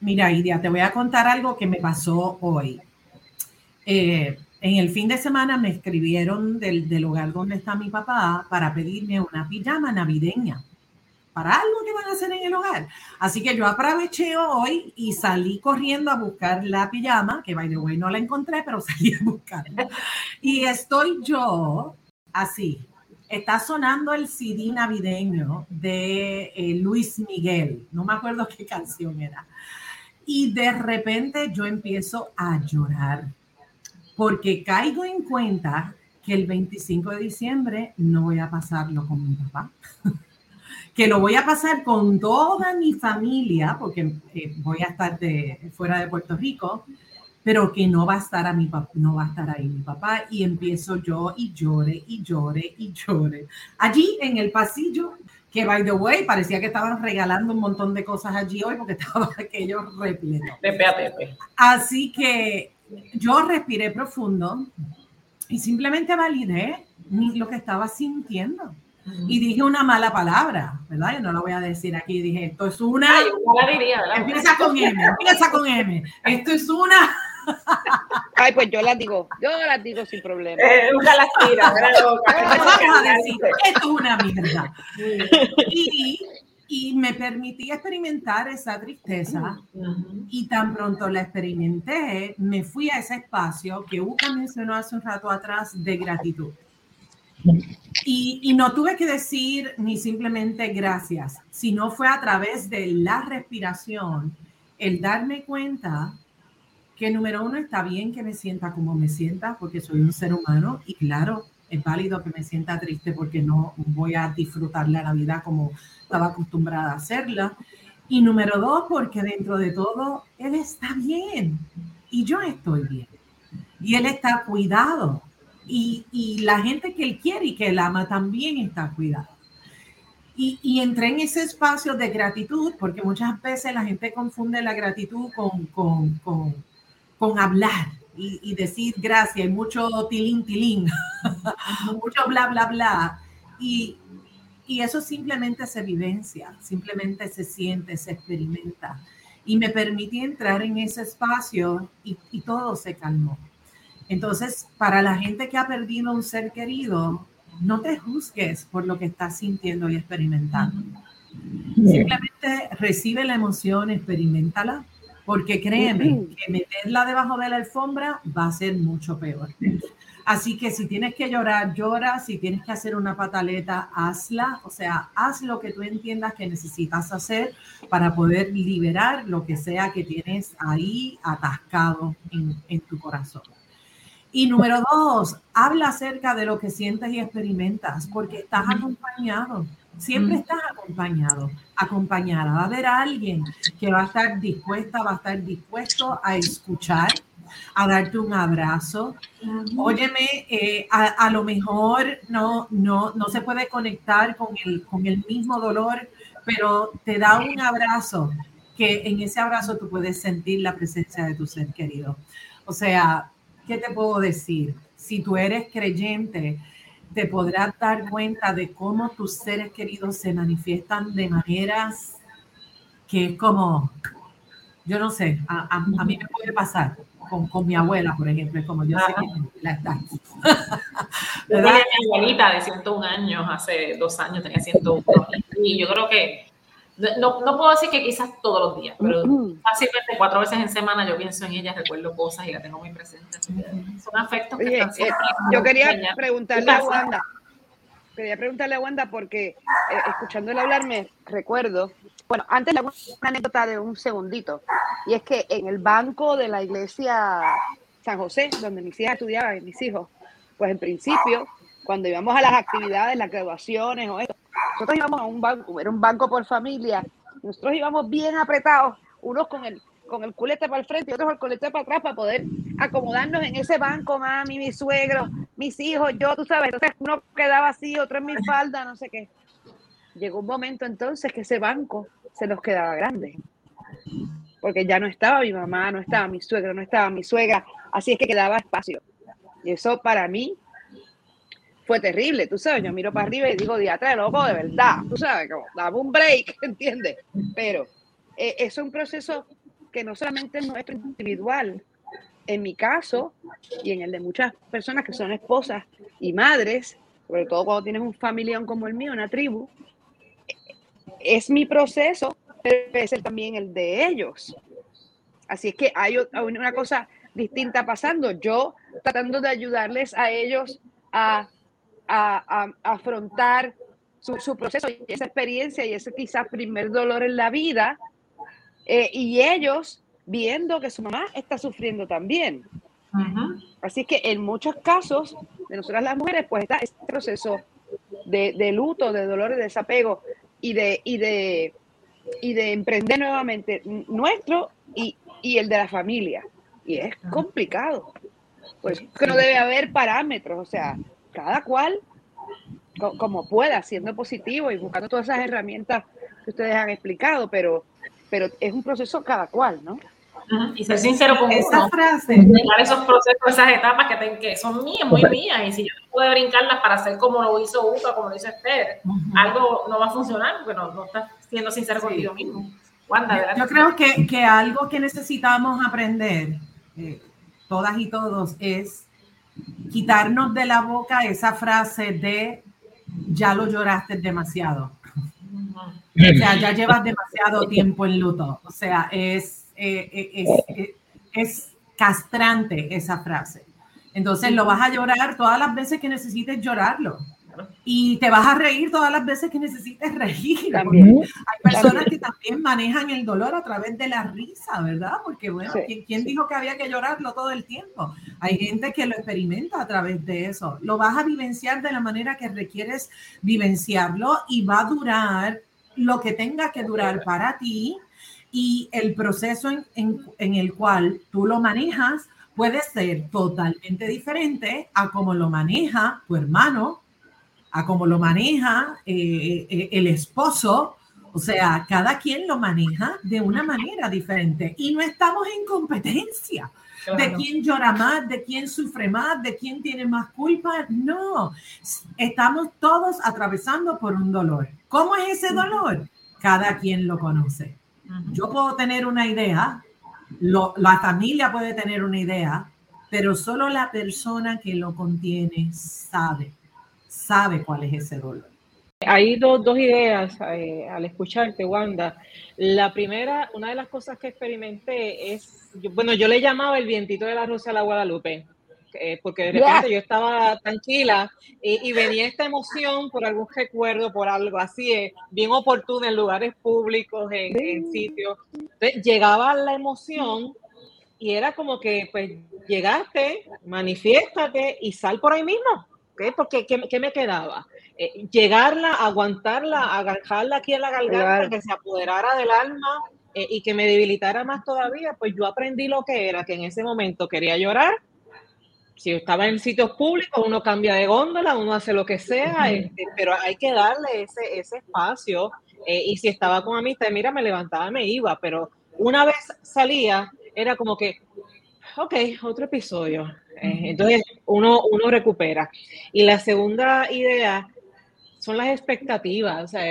Mira, Idia, te voy a contar algo que me pasó hoy. Eh, en el fin de semana me escribieron del, del lugar donde está mi papá para pedirme una pijama navideña para algo que van a hacer en el hogar. Así que yo aproveché hoy y salí corriendo a buscar la pijama, que by the way no la encontré, pero salí a buscarla. Y estoy yo así. Está sonando el CD navideño de eh, Luis Miguel. No me acuerdo qué canción era. Y de repente yo empiezo a llorar porque caigo en cuenta que el 25 de diciembre no voy a pasarlo con mi papá. que lo voy a pasar con toda mi familia, porque eh, voy a estar de, fuera de Puerto Rico, pero que no va a estar a mi no va a estar ahí mi papá y empiezo yo y llore y llore y llore. Allí en el pasillo, que by the way, parecía que estaban regalando un montón de cosas allí hoy porque estaba aquello repleto. Así que yo respiré profundo y simplemente validé lo que estaba sintiendo y dije una mala palabra, ¿verdad? Yo no lo voy a decir aquí. Dije, esto es una. Ay, la diría, Empieza con M, empieza con M. Esto es una. Ay, pues yo las digo, yo las digo sin problema. Eh, una las tira, Vamos a decir, esto es una mierda. Y, y me permití experimentar esa tristeza y tan pronto la experimenté, me fui a ese espacio que Uca mencionó hace un rato atrás de gratitud. Y, no tuve que decir ni simplemente gracias, sino fue a través de la respiración el darme cuenta que número uno está bien que me sienta como me sienta porque soy un ser humano y claro, es válido que me sienta triste porque no voy a disfrutar la vida como estaba acostumbrada a hacerla. Y número dos, porque dentro de todo, él está bien y yo estoy bien. Y él está cuidado y, la gente que él quiere y que él ama también está cuidada. Y, y, entré en ese espacio de gratitud, porque muchas veces la gente confunde la gratitud con, con, con, con hablar y, y, decir gracias, y mucho tilín, tilín, mucho bla, bla, bla. Y, y eso simplemente se vivencia, simplemente se siente, se experimenta. Y me permití entrar en ese espacio y, y todo se calmó. Entonces, para la gente que ha perdido un ser querido, no te juzgues por lo que estás sintiendo y experimentando. Simplemente recibe la emoción, experimentala, porque créeme que meterla debajo de la alfombra va a ser mucho peor. Así que si tienes que llorar, llora. Si tienes que hacer una pataleta, hazla. O sea, haz lo que tú entiendas que necesitas hacer para poder liberar lo que sea que tienes ahí atascado en, en tu corazón. Y número dos, habla acerca de lo que sientes y experimentas, porque estás acompañado. Siempre estás acompañado, acompañada. Va a haber alguien que va a estar dispuesta, va a estar dispuesto a escuchar, a darte un abrazo. Óyeme, eh, a, lo mejor no, no, no se puede conectar con el, con el mismo dolor, pero te da un abrazo que en ese abrazo tú puedes sentir la presencia de tu ser querido. O sea, ¿qué te puedo decir? Si tú eres creyente, te podrás dar cuenta de cómo tus seres queridos se manifiestan de maneras que es como, yo no sé, a, a, mí me puede pasar con, con, mi abuela, por ejemplo, es como yo sé que la está. Yo tenía mi abuelita de 101 años, hace dos años tenía 101, y yo creo que no, no, puedo decir que quizás todos los días, pero fácilmente cuatro veces en semana yo pienso en ella, recuerdo cosas y la tengo muy presente. Son afectos que están eh, Yo quería preguntarle a Wanda, quería preguntarle a Wanda porque eh, escuchándole hablar me recuerdo, bueno, antes le hago una anécdota de un segundito, y es que en el banco de la iglesia San José, donde mis hijas estudiaban, mis hijos, pues en principio, cuando íbamos a las actividades, las graduaciones o esto, nosotros íbamos a un banco, era un banco por familia, nosotros íbamos bien apretados, unos con el, con el culete para el frente y otros con el culete para atrás para poder acomodarnos en ese banco, mami, mi suegro, mis hijos, yo, tú sabes, entonces uno quedaba así, otro en mi falda, no sé qué. Llegó un momento entonces que ese banco se nos quedaba grande, porque ya no estaba mi mamá, no estaba mi suegro, no estaba mi suegra, así es que quedaba espacio. Y eso para mí fue terrible, tú sabes, yo miro para arriba y digo, diatra loco, de verdad, tú sabes, como, dame un break, ¿entiendes? Pero eh, es un proceso que no solamente es nuestro individual, en mi caso y en el de muchas personas que son esposas y madres, sobre todo cuando tienes un familión como el mío, una tribu, es mi proceso, pero es también el de ellos. Así es que hay una cosa distinta pasando. Yo tratando de ayudarles a ellos a a, afrontar su, proceso y esa experiencia y ese quizás primer dolor en la vida, eh, y ellos viendo que su mamá está sufriendo también. Así que en muchos casos de nosotras las mujeres, pues está este proceso de, luto, de dolor, de desapego y de, y de, y de emprender nuevamente nuestro y, y el de la familia. Y es complicado. Pues que no debe haber parámetros, o sea, cada cual como pueda, siendo positivo y buscando todas esas herramientas que ustedes han explicado, pero, pero es un proceso cada cual, ¿no? Y ser sincero con esa uno, frase. esos procesos, esas etapas que, que, son mías, muy mías, y si yo no puedo brincarlas para hacer como lo hizo Uca, como lo hizo Esther, algo no va a funcionar, bueno, no estás siendo sincero contigo mismo. yo, creo que, que, algo que necesitamos aprender, eh, todas y todos, es quitarnos de la boca esa frase de ya lo lloraste demasiado. O sea, ya llevas demasiado tiempo en luto. O sea, es, eh, eh, es, es, castrante esa frase. Entonces lo vas a llorar todas las veces que necesites llorarlo. Y te vas a reír todas las veces que necesites reír. Hay personas que también manejan el dolor a través de la risa, ¿verdad? Porque, bueno, ¿quién, dijo que había que llorarlo todo el tiempo? Hay gente que lo experimenta a través de eso. Lo vas a vivenciar de la manera que requieres vivenciarlo y va a durar lo que tenga que durar para ti y el proceso en, en el cual tú lo manejas puede ser totalmente diferente a como lo maneja tu hermano, a cómo lo maneja eh, eh, el esposo. O sea, cada quien lo maneja de una manera diferente y no estamos en competencia de quién llora más, de quién sufre más, de quién tiene más culpa. No, estamos todos atravesando por un dolor. ¿Cómo es ese dolor? Cada quien lo conoce. Yo puedo tener una idea, la familia puede tener una idea, pero solo la persona que lo contiene sabe sabe cuál es ese dolor. Hay dos, dos ideas eh, al escucharte, Wanda. La primera, una de las cosas que experimenté es, bueno, yo le llamaba el vientito de la Rosa a la Guadalupe, eh, porque de repente yo estaba tranquila y, venía esta emoción por algún recuerdo, por algo así, eh, bien oportuno en lugares públicos, en, en sitios. Entonces, llegaba la emoción y era como que, pues, llegaste, manifiéstate y sal por ahí mismo Porque ¿qué, me quedaba? Eh, llegarla, aguantarla, agarrarla aquí en la garganta, que se apoderara del alma eh, y que me debilitara más todavía, pues yo aprendí lo que era, que en ese momento quería llorar. Si estaba en sitios públicos, uno cambia de góndola, uno hace lo que sea, este, pero hay que darle ese, ese espacio. Eh, y si estaba con amistad, mira, me levantaba, me iba, pero una vez salía, era como que, ok, otro episodio. Eh, entonces uno, uno recupera. Y la segunda idea son las expectativas. O sea,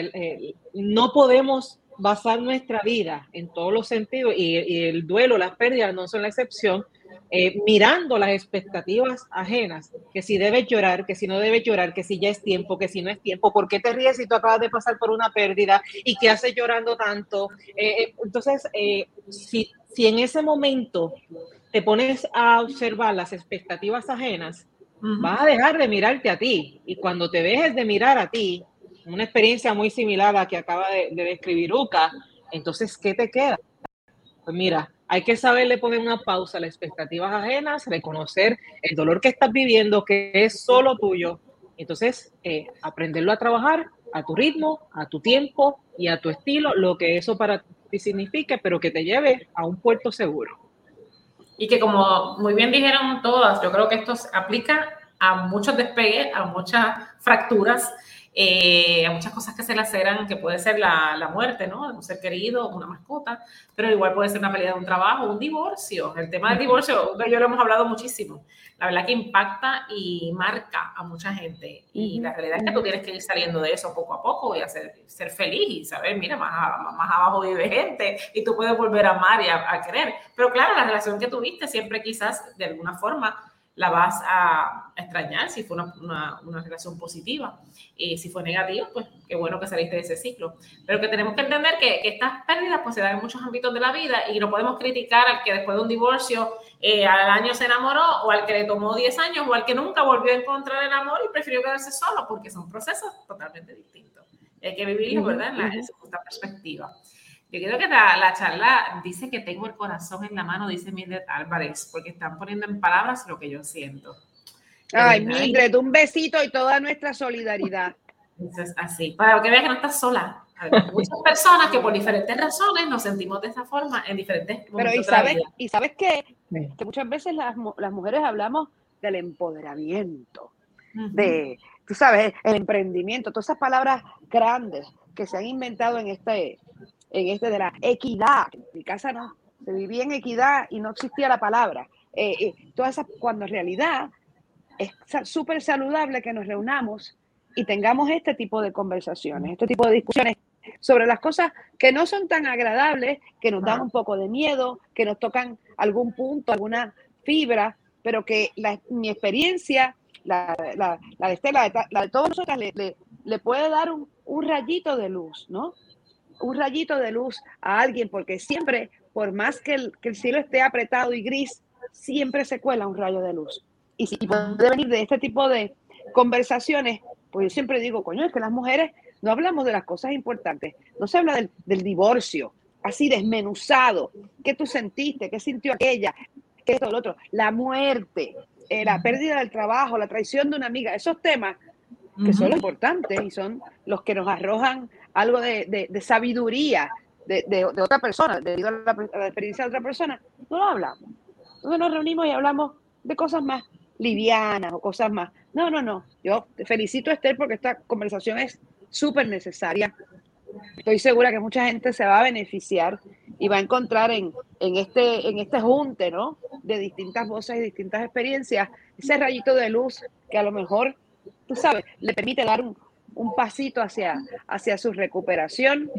no podemos basar nuestra vida en todos los sentidos y, el duelo, las pérdidas no son la excepción, eh, mirando las expectativas ajenas, que si debes llorar, que si no debes llorar, que si ya es tiempo, que si no es tiempo, ¿por qué te ríes si tú acabas de pasar por una pérdida y qué haces llorando tanto? Eh, entonces, si, si en ese momento te pones a observar las expectativas ajenas, vas a dejar de mirarte a ti. Y cuando te dejes de mirar a ti, una experiencia muy similar a la que acaba de, describir Uca, entonces, ¿qué te queda? Pues mira, hay que saberle poner una pausa a las expectativas ajenas, reconocer el dolor que estás viviendo, que es solo tuyo. Entonces, eh, aprenderlo a trabajar a tu ritmo, a tu tiempo y a tu estilo, lo que eso para ti signifique, pero que te lleve a un puerto seguro. Y que como muy bien dijeron todas, yo creo que esto aplica a muchos despegues, a muchas fracturas eh, muchas cosas que se laceran, que puede ser la, la, muerte, ¿no? De un ser querido, una mascota, pero igual puede ser una pérdida de un trabajo, un divorcio. El tema del divorcio, yo lo hemos hablado muchísimo. La verdad que impacta y marca a mucha gente. Y la realidad es que tú tienes que ir saliendo de eso poco a poco y hacer, ser feliz y saber, mira, más, más abajo vive gente y tú puedes volver a amar y a, a querer. Pero claro, la relación que tuviste siempre quizás de alguna forma la vas a extrañar si fue una, una, relación positiva. Y si fue negativa, pues qué bueno que saliste de ese ciclo. Pero que tenemos que entender que, que, estas pérdidas pues se dan en muchos ámbitos de la vida y no podemos criticar al que después de un divorcio eh, al año se enamoró o al que le tomó 10 años o al que nunca volvió a encontrar el amor y prefirió quedarse solo porque son procesos totalmente distintos. Hay que vivirlo, ¿verdad? En, la, en perspectiva. Yo creo que la, charla dice que tengo el corazón en la mano, dice Mildred Álvarez, porque están poniendo en palabras lo que yo siento. Ay, Mildred, un besito y toda nuestra solidaridad. Eso es así, para que veas que no estás sola. Hay muchas personas que por diferentes razones nos sentimos de esa forma en diferentes momentos. Pero y sabes, y sabes qué? que muchas veces las, las, mujeres hablamos del empoderamiento, de, tú sabes, el emprendimiento, todas esas palabras grandes que se han inventado en este, en este de la equidad. En mi casa no, se vivía en equidad y no existía la palabra. Eh, eh, todas cuando en realidad es súper saludable que nos reunamos y tengamos este tipo de conversaciones, este tipo de discusiones sobre las cosas que no son tan agradables, que nos dan un poco de miedo, que nos tocan algún punto, alguna fibra, pero que mi experiencia, la, la, la de Estela, la de todos nosotros, le, le, puede dar un, un, rayito de luz, ¿no? Un rayito de luz a alguien, porque siempre, por más que el, que el cielo esté apretado y gris, siempre se cuela un rayo de luz. Y si puede venir de este tipo de conversaciones, pues yo siempre digo, coño, es que las mujeres no hablamos de las cosas importantes, no se habla del, del divorcio, así desmenuzado, qué tú sentiste, qué sintió aquella, qué esto, lo otro, la muerte, eh, la pérdida del trabajo, la traición de una amiga, esos temas que son importantes y son los que nos arrojan algo de, de, sabiduría de, de, otra persona, debido a la, experiencia de otra persona, no lo hablamos. Entonces nos reunimos y hablamos de cosas más livianas o cosas más. No, no, no. Yo te felicito a Esther porque esta conversación es súper necesaria. Estoy segura que mucha gente se va a beneficiar y va a encontrar en, en, este, en este junte, ¿no? De distintas voces y distintas experiencias, ese rayito de luz que a lo mejor, tú sabes, le permite dar un, un pasito hacia, hacia su recuperación,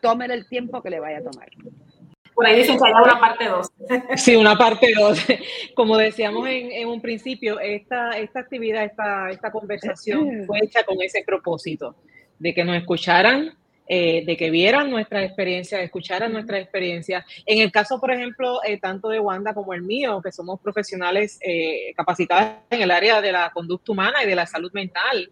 tomen el tiempo que le vaya a tomar. Por ahí dicen que hay una parte 2. Sí, una parte 2. Como decíamos en, en, un principio, esta, esta actividad, esta, esta conversación fue hecha con ese propósito, de que nos escucharan, eh, de que vieran nuestras experiencias, escucharan nuestras experiencias. En el caso, por ejemplo, eh, tanto de Wanda como el mío, que somos profesionales eh, capacitados en el área de la conducta humana y de la salud mental,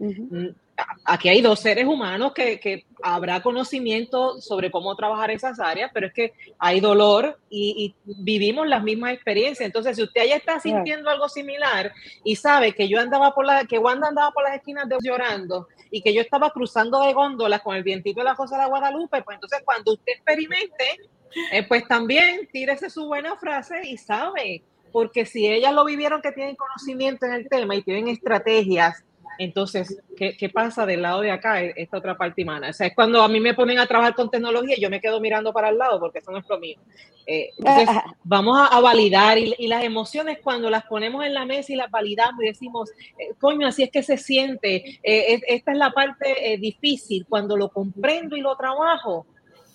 aquí hay dos seres humanos que, que, habrá conocimiento sobre cómo trabajar esas áreas, pero es que hay dolor y, vivimos las mismas experiencias. Entonces, si usted ya está sintiendo algo similar y sabe que yo andaba por la, que Wanda andaba por las esquinas de llorando y que yo estaba cruzando de góndolas con el vientito de la Cosa de Guadalupe, pues entonces cuando usted experimente, eh, pues también tírese su buena frase y sabe, porque si ellas lo vivieron que tienen conocimiento en el tema y tienen estrategias entonces, ¿qué, pasa del lado de acá, e, esta otra parte humana? O sea, es cuando a mí me ponen a trabajar con tecnología y yo me quedo mirando para el lado porque eso no es lo mío. Eh, entonces, vamos a, validar y, las emociones cuando las ponemos en la mesa y las validamos y decimos, eh, coño, así es que se siente, eh, esta es la parte difícil, cuando lo comprendo y lo trabajo,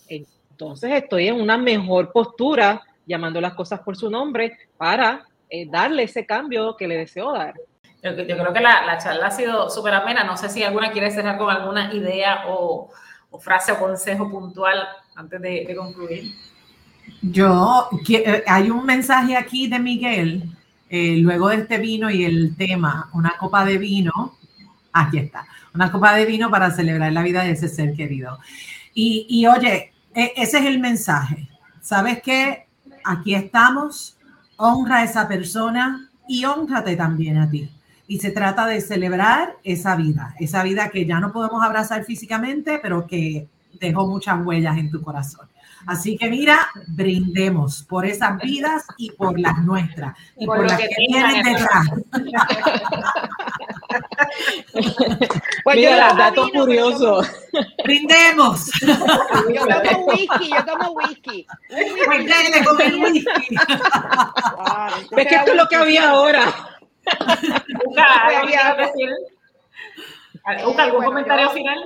entonces estoy en una mejor postura llamando las cosas por su nombre para darle ese cambio que le deseo dar. Yo, creo que la, charla ha sido súper amena. No sé si alguna quiere cerrar con alguna idea o, frase o consejo puntual antes de, concluir. Yo, eh, hay un mensaje aquí de Miguel, eh, luego de este vino y el tema, una copa de vino, aquí está, una copa de vino para celebrar la vida de ese ser querido. Y, oye, e, ese es el mensaje. ¿Sabes qué? Aquí estamos, honra a esa persona y honrate también a ti y se trata de celebrar esa vida, esa vida que ya no podemos abrazar físicamente, pero que dejó muchas huellas en tu corazón. Así que mira, brindemos por esas vidas y por las nuestras y por, las que, tienen detrás. pues mira, yo dato curioso. Brindemos. Yo tomo whisky, yo tomo whisky. Pues whisky. es que esto es lo que había ahora. ¿Algún comentario final?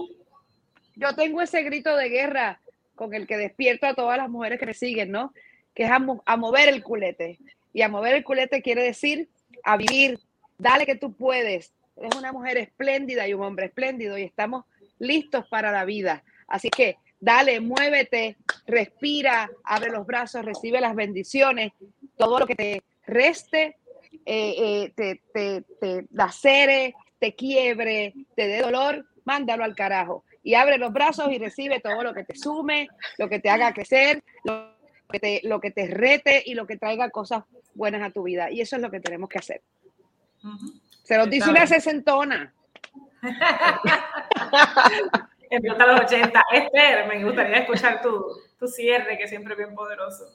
Yo tengo ese grito de guerra con el que despierto a todas las mujeres que me siguen, ¿no? Que es a, mover el culete. Y a mover el culete quiere decir a vivir, dale que tú puedes. Eres una mujer espléndida y un hombre espléndido y estamos listos para la vida. Así que dale, muévete, respira, abre los brazos, recibe las bendiciones, todo lo que te reste eh, eh, te, te, te lacere, te quiebre, te dé dolor, mándalo al carajo. Y abre los brazos y recibe todo lo que te sume, lo que te haga crecer, lo que te, lo que te rete y lo que traiga cosas buenas a tu vida. Y eso es lo que tenemos que hacer. Se los dice una sesentona. en los 80. Esther, me gustaría escuchar tu, tu cierre, que siempre es bien poderoso.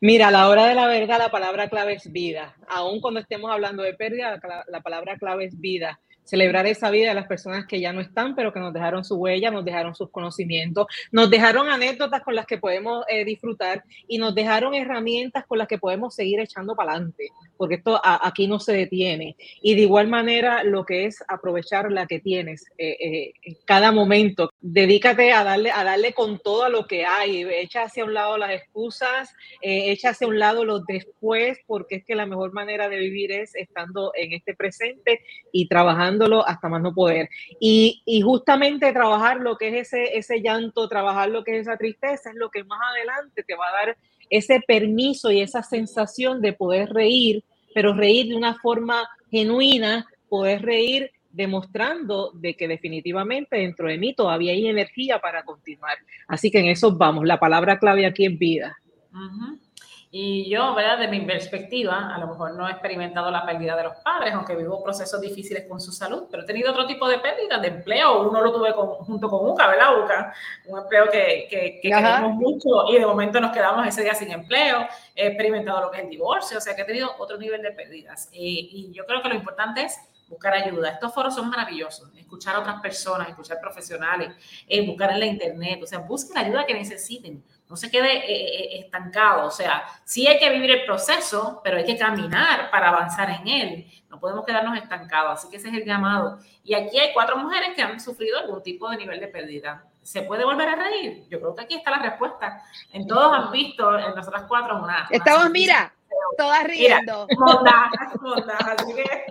Mira, a la hora de la verdad, la palabra clave es vida. Aún cuando estemos hablando de pérdida, la palabra clave es vida celebrar esa vida de las personas que ya no están, pero que nos dejaron su huella, nos dejaron sus conocimientos, nos dejaron anécdotas con las que podemos eh, disfrutar y nos dejaron herramientas con las que podemos seguir echando para adelante, porque esto aquí no se detiene. Y de igual manera, lo que es aprovechar la que tienes eh, eh, cada momento. Dedícate a darle, a darle con todo a lo que hay, echa hacia un lado las excusas, echa hacia un lado los después, porque es que la mejor manera de vivir es estando en este presente y trabajando hasta más no poder. Y, justamente trabajar lo que es ese, ese llanto, trabajar lo que es esa tristeza, es lo que más adelante te va a dar ese permiso y esa sensación de poder reír, pero reír de una forma genuina, poder reír demostrando de que definitivamente dentro de mí todavía hay energía para continuar. Así que en eso vamos, la palabra clave aquí es vida. Y yo, ¿verdad? De mi perspectiva, a lo mejor no he experimentado la pérdida de los padres, aunque vivo procesos difíciles con su salud, pero he tenido otro tipo de pérdida de empleo. Uno lo tuve junto con UCA, ¿verdad, UCA? Un empleo que, que, queremos mucho y de momento nos quedamos ese día sin empleo. He experimentado lo que es el divorcio, o sea que he tenido otro nivel de pérdidas. Y, y yo creo que lo importante es buscar ayuda. Estos foros son maravillosos. Escuchar a otras personas, escuchar profesionales, eh, buscar en la internet. O sea, busquen la ayuda que necesiten no se quede eh, eh, estancado. O sea, sí hay que vivir el proceso, pero hay que caminar para avanzar en él. No podemos quedarnos estancados. Así que ese es el llamado. Y aquí hay cuatro mujeres que han sufrido algún tipo de nivel de pérdida. ¿Se puede volver a reír? Yo creo que aquí está la respuesta. En todos han visto, en nosotras cuatro, una. Estamos, mira, todas riendo. Así que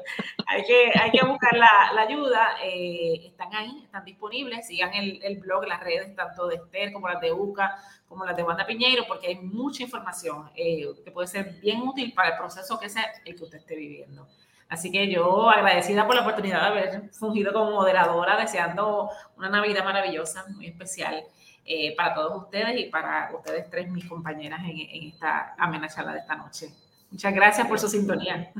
hay que, hay que buscar la, la ayuda. Eh, están ahí, están disponibles. Sigan el, el, blog, las redes, tanto de Esther como las de UCA, como las de Wanda Piñeiro, porque hay mucha información eh, que puede ser bien útil para el proceso que sea el que usted esté viviendo. Así que yo agradecida por la oportunidad de haber fungido como moderadora, deseando una Navidad maravillosa, muy especial eh, para todos ustedes y para ustedes tres, mis compañeras, en, en esta amenaza de esta noche. Muchas gracias por su sintonía.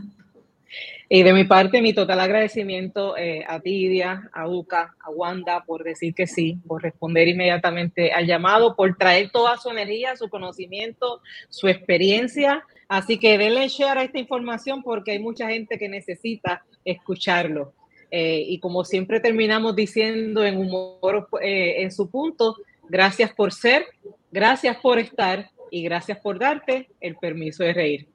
Y de mi parte, mi total agradecimiento eh, a Tidia, a Uca, a Wanda por decir que sí, por responder inmediatamente al llamado, por traer toda su energía, su conocimiento, su experiencia. Así que denle share a esta información porque hay mucha gente que necesita escucharlo. Eh, y como siempre terminamos diciendo en humor eh, en su punto, gracias por ser, gracias por estar y gracias por darte el permiso de reír.